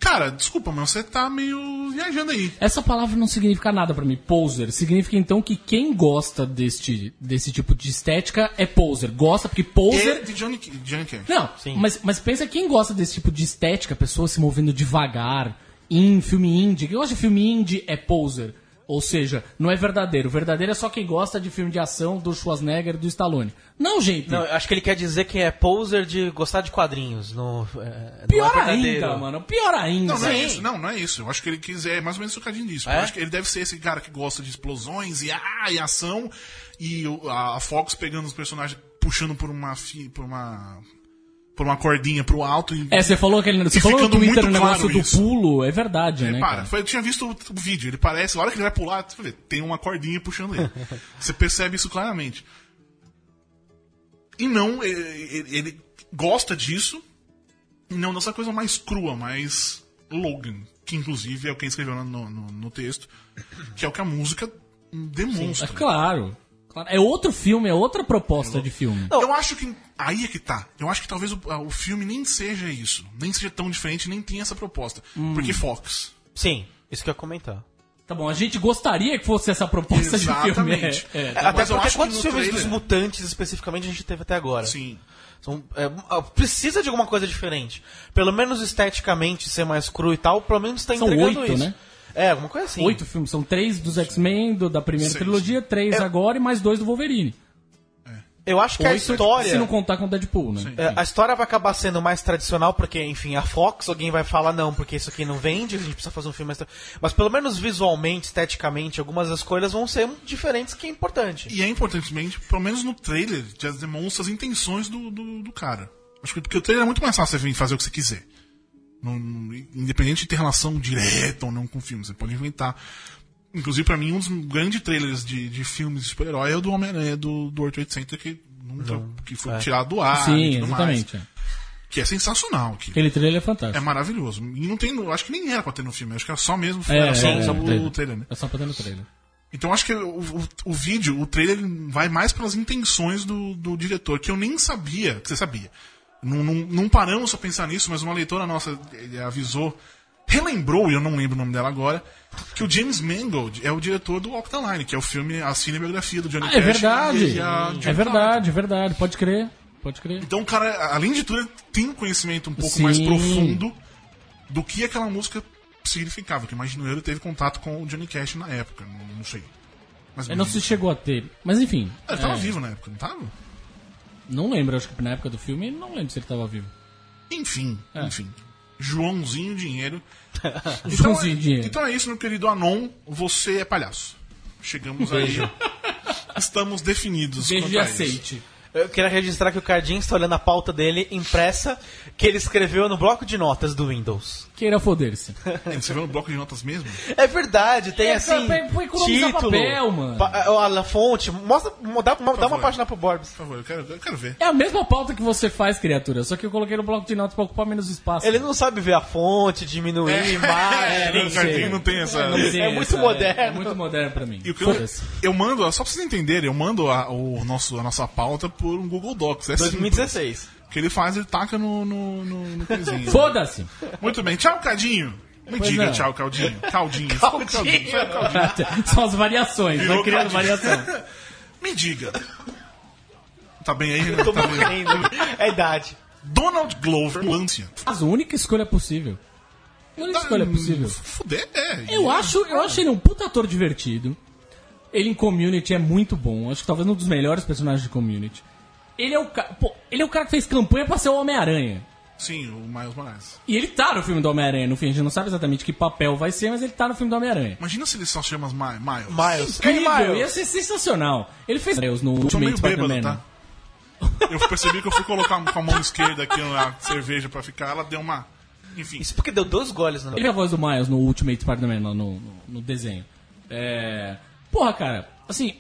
cara, desculpa, mas você tá meio viajando aí. Essa palavra não significa nada pra mim. Poser significa então que quem gosta deste, desse tipo de estética é poser. Gosta porque E poser. de Johnny, Johnny Cash. Não, mas, mas pensa quem gosta desse tipo de estética, pessoa se movendo devagar, em filme indie. Quem gosta de filme indie é poser. Ou seja, não é verdadeiro. Verdadeiro é só quem gosta de filme de ação do Schwarzenegger e do Stallone. Não, gente. Não, eu acho que ele quer dizer que é poser de gostar de quadrinhos. No, é, pior não é ainda, mano. Pior ainda. Não, não é isso. Não, não é isso. Eu acho que ele quiser mais ou menos socadinho disso. É? Eu acho que ele deve ser esse cara que gosta de explosões e, ah, e ação. E a, a Fox pegando os personagens, puxando por uma fi- por uma por uma cordinha pro alto e É, você falou aquele. Você E falou no ficando Twitter o muito negócio claro do isso. pulo, é verdade, né? Para, foi- eu tinha visto o, o vídeo, ele parece, a hora que ele vai pular, você vê, tem uma cordinha puxando ele. você percebe isso claramente. E não, ele, ele- ele gosta disso, e não dessa coisa mais crua, mais Logan, que inclusive é o que escreveu no, no, no texto, que é o que a música demonstra. É claro. Claro. É outro filme, é outra proposta de filme. Eu acho que. Aí é que tá. Eu acho que talvez o, o filme nem seja isso. Nem seja tão diferente, nem tenha essa proposta. Hum. Porque Fox. Sim, isso que eu ia comentar. Tá bom, a gente gostaria que fosse essa proposta de filme. Exatamente. É, é. É, Até mas eu porque quantos filmes trailer- dos mutantes especificamente a gente teve até agora? Sim. São- é, ah, precisa de alguma coisa diferente. Pelo menos esteticamente ser mais cru e tal, pelo menos tá São entregando oito, isso. né? É, alguma coisa assim. Oito filmes, são três dos X-Men do- da primeira Seis. trilogia, três É. agora e mais dois do Wolverine. Eu acho que a Oito, história. se não contar com o Deadpool, né? É, a história vai acabar sendo mais tradicional, porque, enfim, a Fox, alguém vai falar, não, porque isso aqui não vende, a gente precisa fazer um filme mais. tra-". Mas pelo menos visualmente, esteticamente, algumas das coisas vão ser diferentes, que é importante. E é importantemente, pelo menos no trailer, já demonstra as intenções do, do, do cara. Acho que porque o trailer é muito mais fácil você vir fazer o que você quiser. Não- independente de ter relação direta ou não com o filme, você pode inventar. Inclusive, pra mim, um dos grandes trailers de, de filmes de super-herói é o do Homem-Aranha do, do World Trade Center, que, nunca, que foi tirado do ar. Sim, exatamente. Mais, é. que é sensacional. Que Aquele trailer é fantástico. é maravilhoso. E não tem. Acho que nem era pra ter no filme, acho que era só mesmo. É, era só é, é, o, trailer. trailer, né? É só pra ter no trailer. Então acho que o, o, o vídeo, o trailer, vai mais pelas intenções do, do diretor, que eu nem sabia, que você sabia. Não, não, não paramos a pensar nisso, mas uma leitora nossa eh, avisou, relembrou, e eu não lembro o nome dela agora, que o James Mangold é o diretor do Walk the Line, que é o filme, a cinebiografia do Johnny Ah, é Cash. verdade. e a Johnny É verdade, é verdade. Pode crer. Pode crer. Então o cara, além de tudo, ele tem um conhecimento um pouco Sim. mais profundo do que aquela música significava, que imagino eu, ele teve contato com o Johnny Cash na época, não, não sei. Mas não se chegou a ter. Mas enfim. Ele tava é, vivo na época, não tava? Não lembro, acho que na época do filme, não lembro se ele tava vivo. Enfim, É. enfim. Joãozinho Dinheiro. Joãozinho é, Dinheiro. Então é isso, meu querido Anon. Você é palhaço. Chegamos aí. Estamos definidos. Beijo de a isso. aceite. Eu queria registrar que o Cardinho está olhando a pauta dele impressa, que ele escreveu no bloco de notas do Windows. Queira foder-se. Você viu no bloco de notas mesmo? É verdade, tem É, assim. pra- título, papel, mano. pa- a, a fonte. Mostra, dá, dá uma página pro Borbs. Por favor, eu quero, eu quero ver. É a mesma pauta que você faz, criatura, só que eu coloquei no bloco de notas pra ocupar menos espaço. Ele não sabe ver a fonte, diminuir É, imagem. o Cardinho não tem essa. Não tem É muito essa- moderno. É muito moderno pra mim. E o que eu, eu mando, só pra vocês entenderem, eu mando a, o nosso, a nossa pauta por um Google Docs. É simples. 2016. O que ele faz, ele taca no, no, no, no coisinho. Foda-se! Muito bem. Tchau, Cadinho. Me Pois diga não. tchau, Caldinho. Caldinho. Caldinho. Caldinho. São as variações, Virou vai criando Caldinho. variação. Me diga. Tá bem aí, Renan? Tô Tá bem. morrendo. É a idade. Donald Glover, Lância. Mas a única escolha possível. A única escolha possível. Fuder, é. Eu acho, eu acho ele um puta ator divertido. Ele em Community é muito bom. Acho que talvez um dos melhores personagens de Community. Ele é o, ca... Pô, ele é o cara que fez campanha pra ser o Homem-Aranha. Sim, o Miles Morales. E ele tá no filme do Homem-Aranha, no fim. A gente não sabe exatamente que papel vai ser, mas ele tá no filme do Homem-Aranha. Imagina se ele só chama Mi- Miles. Miles. Incrível, Miles. ia ser sensacional. Ele fez Deus no Ultimate bêbado, Spider-Man. tá? Eu percebi que eu fui colocar com a mão esquerda aqui na cerveja pra ficar, ela deu uma. Enfim. Isso porque deu dois goles na Ele é a voz do Miles no Ultimate Spider-Man, lá no, no, no desenho. É... Porra, cara, assim,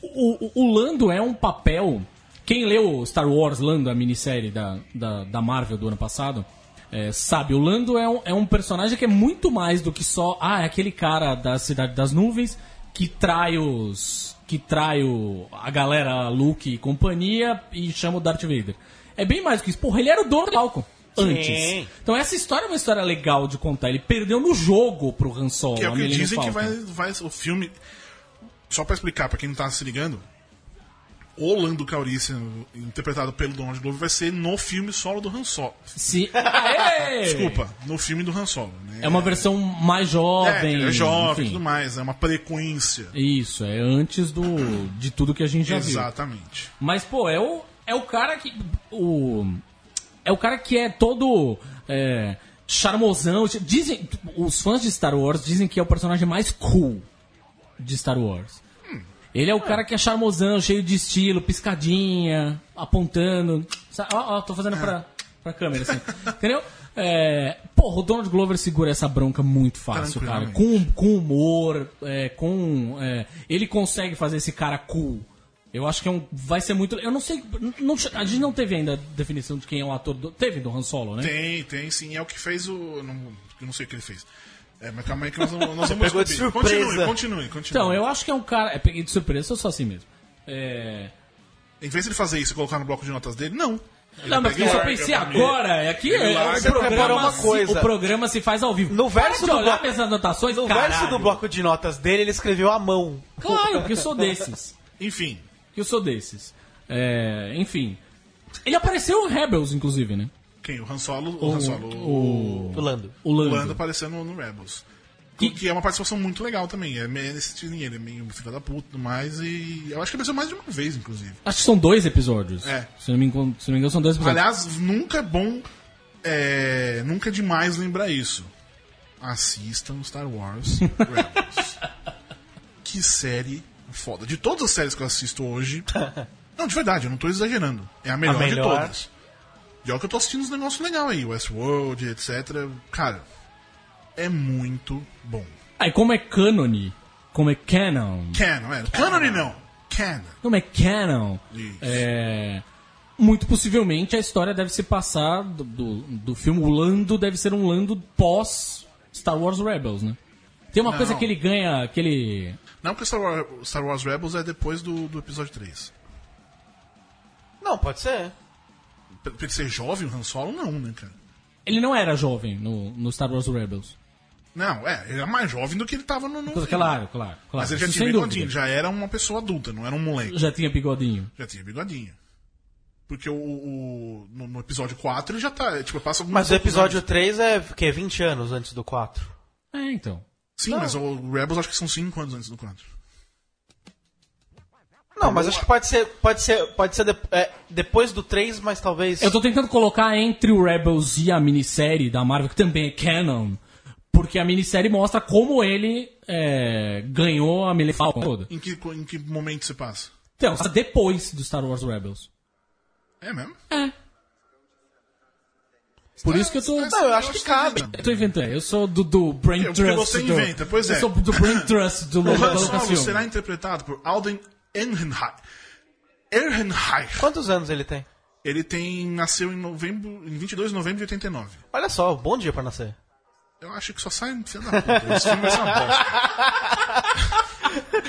o, o- o Lando é um papel... Quem leu Star Wars Lando, a minissérie da, da, da Marvel do ano passado, é, sabe, o Lando é um, é um personagem que é muito mais do que só... Ah, é aquele cara da Cidade das Nuvens que trai os... que trai o, a galera Luke e companhia e chama o Darth Vader. É bem mais do que isso. Porra, ele era o dono do Falcon antes. Sim. Então essa história é uma história legal de contar. Ele perdeu no jogo pro Han Solo. Que é o que dizem que vai, vai. O filme. Só pra explicar pra quem não tá se ligando. O Lando Calrissian, interpretado pelo Donald Glover, vai ser no filme solo do Han Solo. Aê! Desculpa, no filme do Han Solo. Né? É uma versão mais É, jovem. ele é jovem e tudo mais, é uma frequência. Isso, é antes do, de tudo que a gente já viu. Exatamente. Mas, pô, é o, é o cara que. O, é o cara que é todo. É, charmosão. Dizem, os fãs de Star Wars dizem que é o personagem mais cool de Star Wars. Ele é o cara que é charmosão, cheio de estilo, piscadinha, apontando. Ó, ó, tô fazendo pra, pra câmera, assim. Entendeu? É, porra, o Donald Glover segura essa bronca muito fácil, cara. Com, com humor, é, com. é, ele consegue fazer esse cara cool. Eu acho que é um, vai ser muito. Eu não sei. não- a gente não teve ainda a definição de quem é o ator. Do, teve do Han Solo, né? Tem, tem sim. É o que fez o. Não, não sei o que ele fez. É, mas calma aí que nós vamos, nós vamos pegou de descobrir. surpresa. Continue, continue, continue. Então, eu acho que é um cara. É, peguei de surpresa, eu sou só assim mesmo. É. Em vez de ele fazer isso e colocar no bloco de notas dele, não. Ele Não, mas pega e isso eu larga pensei pra mim. agora. É aqui Ele é, larga o, programa uma se, coisa. o programa se faz ao vivo. No verso Para de do olhar bloco- minhas anotações, No caralho. verso do bloco de notas dele, ele escreveu à mão. Claro, que eu sou desses. Enfim, Que eu sou desses. É, enfim. Ele apareceu em Rebels, inclusive, né? Quem? O Han Solo? O, Han Solo. O, Do Lando. o O Lando. Lando aparecendo no Rebels. Que, que é uma participação muito legal também. É meio nesse estilo, ele é meio filho da puta e tudo mais. E eu acho que apareceu mais de uma vez, inclusive. Acho que são dois episódios. É. Se não me engano, se não me engano são dois episódios. Aliás, nunca é bom. é, nunca é demais lembrar isso. Assistam Star Wars Rebels. que série foda. De todas as séries que eu assisto hoje. Não, de verdade, eu não tô exagerando. É a melhor, A melhor. de todas. E olha que eu tô assistindo uns negócios legais aí, Westworld, etc. Cara, é muito bom. Aí, como é canon, como é canon, Canon, é. Canon não. Canon. como é canon, Isso. é, muito possivelmente a história deve se passar do, do, do filme. O Lando deve ser um Lando pós Star Wars Rebels, né? Tem uma Não. coisa que ele ganha, que ele... Não, porque Star Wars, Star Wars Rebels é depois do, do episódio 3. Não, pode ser. Ele ser jovem, o Han Solo, não, né, cara? Ele não era jovem no, no Star Wars Rebels. Não, é, ele era mais jovem do que ele tava no. no. Claro, claro, claro. Mas ele já isso tinha bigodinho, dúvida. já era uma pessoa adulta, não era um moleque. Já tinha bigodinho. Já tinha bigodinho. Porque o, o- no, no episódio 4 ele já tá. Tipo, passa alguns Mas o episódio anos. 3 é o quê? 20 anos antes do 4. É, então. Sim, mas o Rebels acho que são 5 anos antes do 4. Não, mas acho que pode ser, pode ser, pode ser de- é, depois do 3, mas talvez. Eu tô tentando colocar entre o Rebels e a minissérie da Marvel, que também é canon, porque a minissérie mostra como ele é, ganhou a Millennium Falcon toda. Em que, em que momento você passa? Então, depois do Star Wars Rebels. É mesmo? Por isso que eu tô... Não, eu acho que cabe. Eu tô inventando. Eu sou do, do Brain É, porque Trust. você do, inventa, pois é. Eu sou do Brain Trust do O Lu- da Han Solo será interpretado por Alden Ehrenreich. Ehrenreich. Quantos anos ele tem? Ele tem. nasceu em novembro. em 22 de novembro de 89. Olha só, bom dia pra nascer. Eu acho que só sai um filho da puta. Esse filme vai ser uma bosta.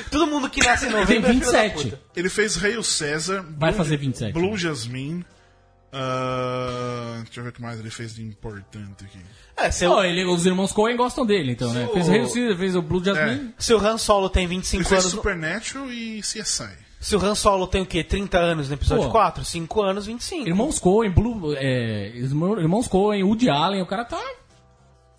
Todo mundo que nasce em Tem novembro é filho da 27. puta. Ele fez Rei o César. Vai Blue- fazer 27. Blue Jasmine. Ah, deixa eu ver o que mais ele fez de importante aqui. É, se, Pô, o, ele, os irmãos Coen gostam dele, então, né? O- Fez o fez o Blue Jasmine. se o Han Solo tem Ele 25 fez anos. Supernatural e CSI. Se o Han Solo tem o quê? 30 anos no episódio Pô. 4? 5 anos, 25. Irmãos Coen, Blue, é, irmão- irmãos Coen, Woody Allen, o cara tá.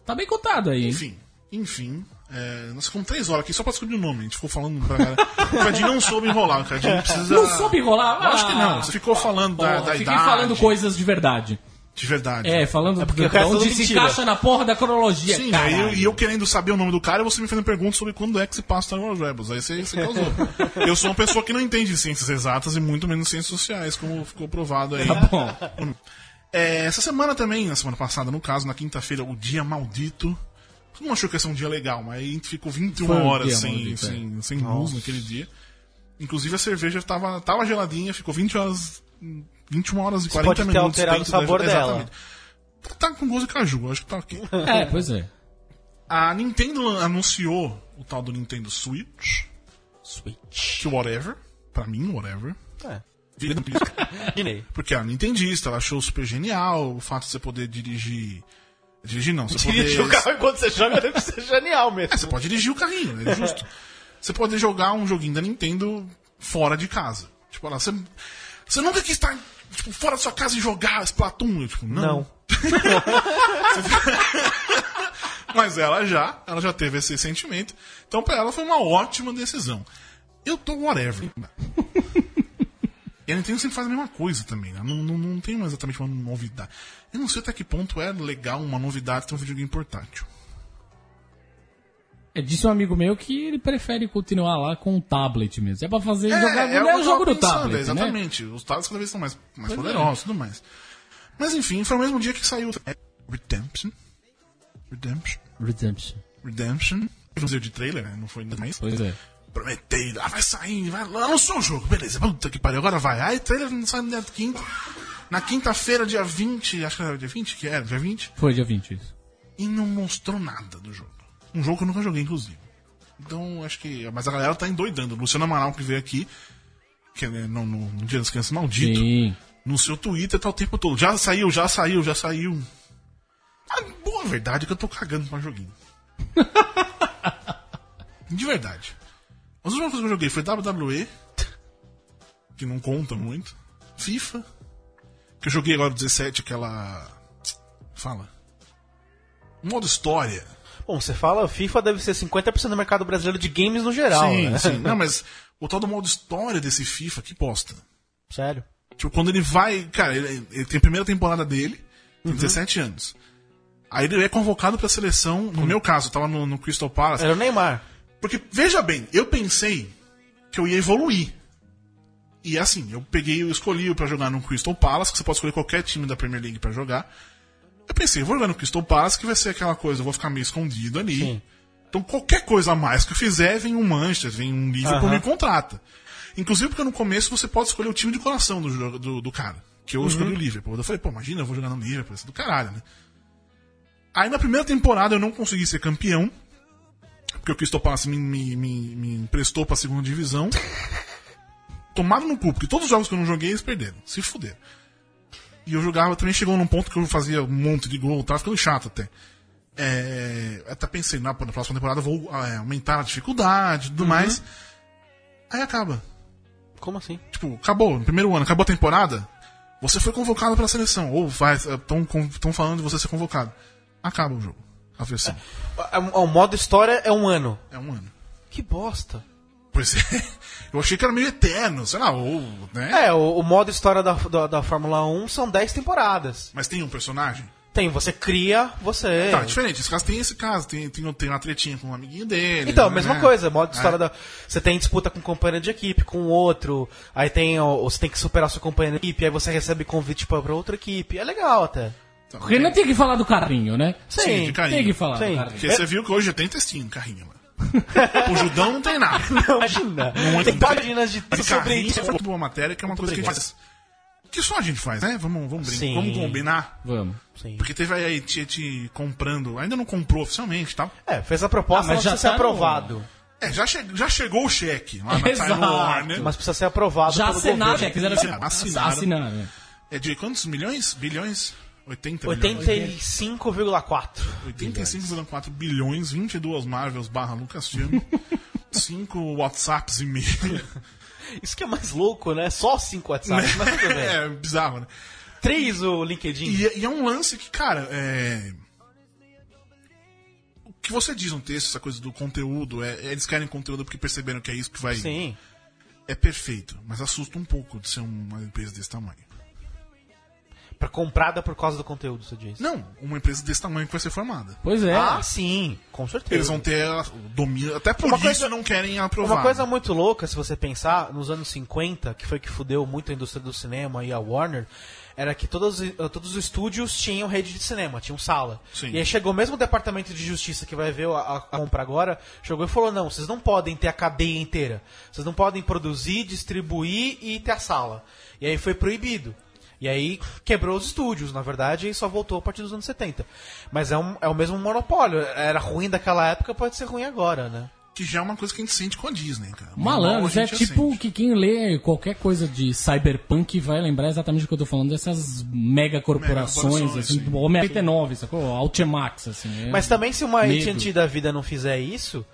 Tá bem cotado aí? Enfim, enfim. É, nós ficamos três horas aqui só pra descobrir o nome. A gente ficou falando pra galera. O Cadinho não soube enrolar, o Cadinho precisa. Não soube enrolar? Acho que Ah, não. Você ficou falando da, Pô, da fiquei idade. falando coisas de verdade. De verdade. É, falando porque do, é onde se encaixa na porra da cronologia. Sim, aí eu, e eu querendo saber o nome do cara você me fazendo perguntas sobre quando é que se passa Star Wars Rebels. Aí você, você causou. eu sou uma pessoa que não entende ciências exatas e muito menos ciências sociais, como ficou provado aí. Tá bom. É, essa semana também, na semana passada, no caso, na quinta-feira, o dia maldito. Mundo achou que ia ser um dia legal, mas aí a gente ficou 21 Foi um horas dia sem, maldito, sem, sem luz naquele dia. Inclusive a cerveja tava, tava geladinha, ficou 20 horas. 21 horas e 40 pode ter minutos. alterado dentro o sabor da- dela. Exatamente. Tá com gosto de caju, acho que tá ok. É, pois é. A Nintendo anunciou o tal do Nintendo Switch, Switch. que whatever, pra mim, whatever. É. Porque a Nintendista, ela achou super genial o fato de você poder dirigir. Dirigir não, você Dirigir o poder. carro enquanto você joga deve ser genial mesmo. É, você pode dirigir o carrinho, é justo. você pode jogar um joguinho da Nintendo fora de casa. Tipo, lá, você, você nunca quis estar tipo, fora da sua casa e jogar Splatoon? Eu, tipo, não. Não. Mas ela já, ela já teve esse sentimento. Então pra ela foi uma ótima decisão. Eu tô whatever. E a Nintendo sempre faz a mesma coisa também, né? Não, não, não tem exatamente uma novidade. Eu não sei até que ponto é legal uma novidade ter um videogame portátil. É, disse um amigo meu que ele prefere continuar lá com o tablet mesmo. É pra fazer É, jogar é mulher, o o jogo do pensando, tablet, né? Exatamente. Os tablets cada vez são mais, mais Pois é. poderosos e tudo mais. Mas enfim, foi o mesmo dia que saiu Redemption. Redemption. Redemption. Redemption. Museu de trailer, né? Não foi ainda mais. Pois é. Prometei, lá vai sair, vai lançou o jogo, beleza, puta que pariu, agora vai. Aí trailer não sai no dia quinta. Na quinta-feira, dia 20, acho que era dia 20, que era, dia 20, Foi dia 20 isso. e não mostrou nada do jogo. Um jogo que eu nunca joguei, inclusive. Então, acho que. Mas a galera tá endoidando. O Luciano Amaral, que veio aqui, que é no, no, no Dia das Crianças Maldito, Sim. no seu Twitter tá o tempo todo. Já saiu, já saiu, já saiu. A boa verdade é que eu tô cagando pra joguinho. De verdade. As últimas coisas que eu joguei foi WWE, que não conta muito. FIFA, que eu joguei agora 17, aquela. Fala. Modo história. Bom, você fala FIFA deve ser 50% do mercado brasileiro de games no geral, sim, né? sim. Não, mas o tal do modo história desse FIFA, que bosta. Sério. Tipo, quando ele vai. Cara, ele, ele tem a primeira temporada dele, Uhum. tem 17 anos. Aí ele é convocado pra seleção. No meu caso, eu tava no, no Crystal Palace. Era o Neymar. Porque, veja bem, eu pensei que eu ia evoluir. E assim, eu peguei, eu escolhi pra jogar no Crystal Palace, que você pode escolher qualquer time da Premier League pra jogar. Eu pensei, eu vou jogar no Crystal Palace, que vai ser aquela coisa, eu vou ficar meio escondido ali. Sim. Então qualquer coisa a mais que eu fizer, vem um Manchester, vem um Liverpool me contrata. Inclusive porque no começo você pode escolher o time de coração do, do, do cara. Que eu escolhi o Liverpool. Eu falei, pô, imagina, eu vou jogar no Liverpool, isso é do caralho, né? Aí na primeira temporada eu não consegui ser campeão. Porque o Palace me, me, me, me emprestou pra segunda divisão. Tomado no cu, porque todos os jogos que eu não joguei eles perderam. Se fuderam. E eu jogava, também chegou num ponto que eu fazia um monte de gol, tava ficando chato até. É, até pensei, na, na próxima temporada eu vou é, aumentar a dificuldade e tudo mais. Aí acaba. Como assim? Tipo, acabou, no primeiro ano, acabou a temporada, você foi convocado pela seleção. Ou estão falando de você ser convocado. Acaba o jogo. A versão. O, o modo história é um ano. É um ano. Que bosta. Pois é. Eu achei que era meio eterno, sei lá, ou, né? É, o, o modo história da, da, da Fórmula 1 são 10 temporadas. Mas tem um personagem? Tem, você cria, você. Tá, diferente. Esse caso tem esse caso. Tem, tem, tem uma tretinha com um amiguinho dele. Então, né? mesma coisa, modo história É. da. Você tem disputa com um companheiro de equipe, com outro, aí tem. ó, Você tem que superar sua companheira de equipe, aí você recebe convite pra, pra outra equipe. É legal até. Então, O Renan tem que falar do carrinho, né? Sim, de carinho. Tem que falar Sim. do carrinho. Porque você viu que hoje tem textinho no carrinho, mano. o Judão não tem nada. Imagina. tem páginas de De sobre carrinho, isso. é muito boa matéria, que é uma coisa que a gente faz. Que só a gente faz, né? Vamos, vamos, brincar, Sim. vamos combinar. Vamos. Sim. Porque teve aí te comprando, ainda não comprou oficialmente, tá? É, fez a proposta, Ah, mas já precisa ser tá no- aprovado. É, já, che já chegou o cheque lá na Exato. Warner. Mas precisa ser aprovado Já pelo assinaram, governo. já fizeram Assinaram, assinaram. Assinaram, né? É de quantos milhões? Bilhões? 80 milhões. 85,4. 85,4 bilhões, 22 Marvels barra Lucasfilm, 5 WhatsApps e meio. Isso que é mais louco, né? Só 5 WhatsApp, mas tudo bem. é bizarro, né? 3 o LinkedIn. E, e é um lance que, cara, é. O que você diz no texto, essa coisa do conteúdo, é, eles querem conteúdo porque perceberam que é isso que vai. Sim. É perfeito, mas assusta um pouco de ser uma empresa desse tamanho. Pra comprada por causa do conteúdo, você diz. Não, uma empresa desse tamanho que vai ser formada. Pois é. Ah, sim, com certeza. Eles vão ter a- o domínio. Até por Uma isso coisa- não querem aprovar. Uma coisa muito louca, se você pensar, nos anos 50, que foi que fudeu muito a indústria do cinema e a Warner, era que todos, eh, todos os estúdios tinham rede de cinema, tinham sala. Sim. E aí chegou mesmo o departamento de justiça que vai ver a, a- a compra agora, chegou e falou: não, vocês não podem ter a cadeia inteira. Vocês não podem produzir, distribuir e ter a sala. E aí foi proibido. E aí quebrou os estúdios, na verdade, e só voltou a partir dos anos 70. Mas é, um, é o mesmo monopólio. Era ruim daquela época, pode ser ruim agora, né? Que já é uma coisa que a gente sente com a Disney, cara. Malandro, é tipo sente. que quem lê qualquer coisa de cyberpunk vai lembrar exatamente o que eu tô falando dessas mega corporações, Megacorporações, assim, sim. do Homem 89, sacou? Altimax, assim. é- Mas também se uma. AT&T da vida não fizer isso,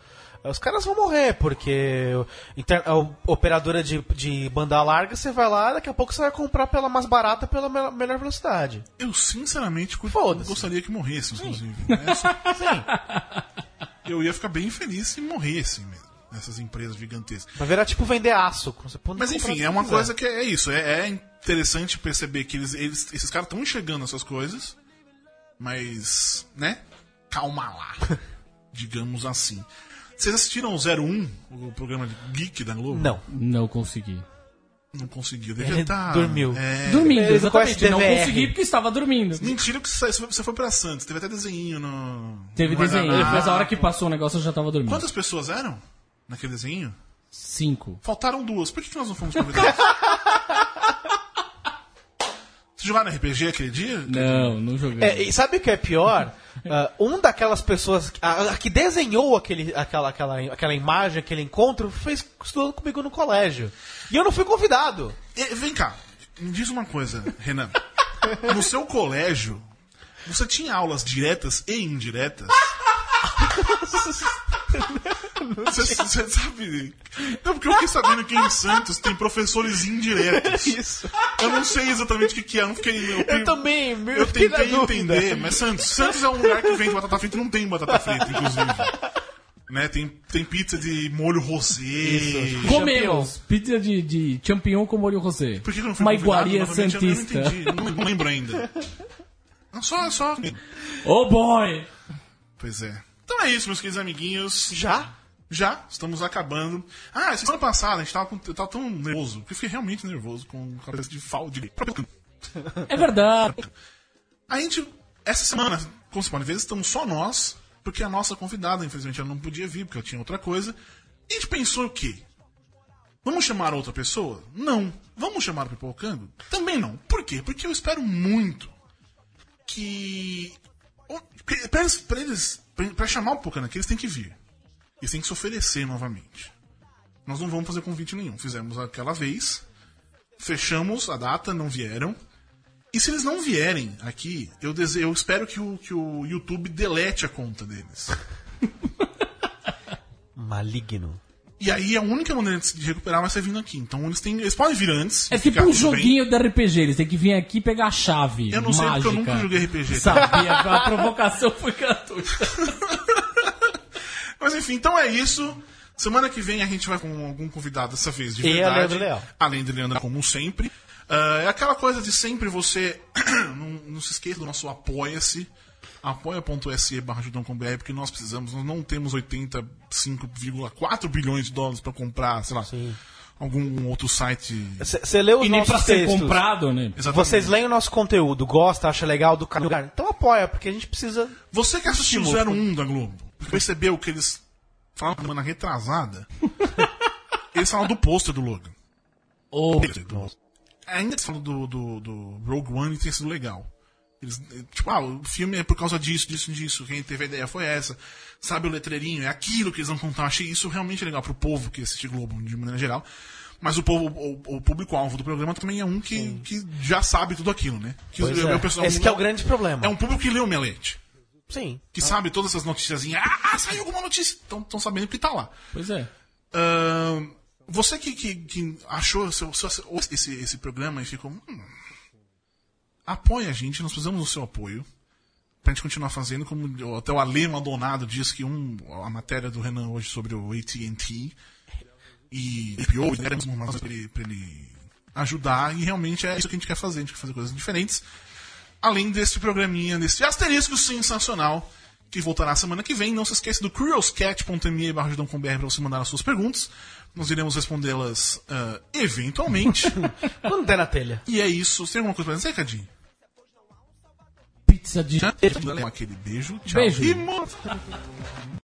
os caras vão morrer, porque inter- a operadora de, de banda larga, você vai lá, daqui a pouco você vai comprar pela mais barata, pela me- melhor velocidade. Eu sinceramente gostaria que morresse, inclusive. né? Só- Sim, Eu ia ficar bem feliz se morressem mesmo. Essas empresas gigantescas. vai virar tipo vender aço. Mas enfim, é uma quiser. coisa que é isso. É, é interessante perceber que eles, eles- esses caras estão enxergando essas coisas, mas, né? Calma lá. digamos assim. Vocês assistiram o 01, o programa de Geek da Globo? Não. Não consegui. Não conseguiu. Ele Devia estar. dormiu. É... Dormindo, Ele exatamente. Não consegui porque estava dormindo. Mentira que você foi pra Santos. Teve até desenho no. Teve no desenho. Mas a hora que passou o negócio eu já tava dormindo. Quantas pessoas eram naquele desenho? Cinco. Faltaram duas. Por que, que nós não fomos convidados? Vocês jogaram RPG aquele dia? Não, não joguei. É, e sabe o que é pior? Ah, um daquelas pessoas a, a que desenhou aquele, aquela, aquela, aquela imagem, aquele encontro, fez estudando comigo no colégio. E eu não fui convidado. E, vem cá, me diz uma coisa, Renan. No seu colégio, você tinha aulas diretas e indiretas? Você, você sabe? Não, porque eu fiquei sabendo que em Santos tem professores indiretos. Isso. Eu não sei exatamente o que, que é, eu não fiquei. Eu, Eu também, eu, Eu tentei entender, mas Santos, Santos é um lugar que vende batata frita e não tem batata frita, inclusive. Né, tem, tem pizza de molho rosé. Comemos pizza de, de champignon com molho rosé. Por que, que eu não fui Uma iguaria Novamente, eu santista. não entendi, não, não lembro ainda. Só, só. Oh boy! Pois é. Então é isso, meus queridos amiguinhos. Já? Já, estamos acabando. Ah, essa semana passada a gente tava, com, eu tava tão nervoso, porque eu fiquei realmente nervoso com a cabeça de falta de. É verdade. A gente, essa semana, como vocês podem ver, estamos só nós, porque a nossa convidada, infelizmente, ela não podia vir, porque ela tinha outra coisa. E a gente pensou o quê? Vamos chamar outra pessoa? Não. Vamos chamar o Pipocando? Também não. Por quê? Porque eu espero muito que. Pra eles, pra, eles, pra- pra chamar o Pipocando aqui, eles têm que vir. Eles têm que se oferecer novamente. Nós não vamos fazer convite nenhum. Fizemos aquela vez, fechamos a data, não vieram. E se eles não vierem aqui, eu, dese... eu espero que o, que o YouTube delete a conta deles. Maligno. E aí a única maneira de recuperar vai ser vindo aqui. Então eles têm. Eles podem vir antes. É e tipo um tudo bem. joguinho de RPG. Eles têm que vir aqui pegar a chave. Eu não sei mágica. porque eu nunca joguei RPG. Sabia, a provocação foi. Mas enfim, então é isso. Semana que vem a gente vai com algum convidado dessa vez de E verdade. Leandro Leal. Além de Leandro, como sempre. Ah, é aquela coisa de sempre você. não, não se esqueça do nosso Apoia-se. apoia.se barra porque nós precisamos, nós não temos 85,4 bilhões de dólares para comprar, sei lá, algum outro site. Você leu os E nem nossos pra ser comprado, né? Exatamente. Vocês leem o nosso conteúdo, gosta, acha legal do canal. Então apoia, porque a gente precisa. Você que assistiu o Estímulo. 01 da Globo, percebeu que eles falaram semana retrasada, eles falam do pôster do Logan. Ou Ainda eles falam do, do, do Rogue One e tem sido legal. Eles, eh, tipo, ah, o filme é por causa disso, disso, disso. Quem teve a ideia foi essa. Sabe o letreirinho, é aquilo que eles vão contar. Achei isso realmente legal pro povo que assiste Globo de maneira geral. Mas o, povo, o, o público-alvo do programa também é um que, que já sabe tudo aquilo, né? Que Pois o- é. pessoal- Esse que é o grande problema. É um público que lê o Melete. Sim. Que sabe todas essas noticiazinhas. Ah, saiu alguma notícia. Estão sabendo que tá lá. Pois é. Ahn, você que, que, que achou seu, seu- esse, esse programa e ficou. Hum, apoia a gente, nós precisamos do seu apoio. Pra gente continuar fazendo, como até o Ale Maldonado disse que um, a matéria do Renan hoje sobre o ATT e pior, e uma razão pra ele, pra ele ajudar, e realmente é isso que a gente quer fazer, a gente quer fazer coisas diferentes. Além desse programinha, desse asterisco sensacional, que voltará semana que vem. Não se esqueça do curioscat.me barra para você mandar as suas perguntas. Nós iremos respondê-las ah, eventualmente. Quando der na telha. e é isso. Você tem alguma coisa pra dizer, Cadinho? Pizza de. Aquele beijo. Tchau. Beijo. E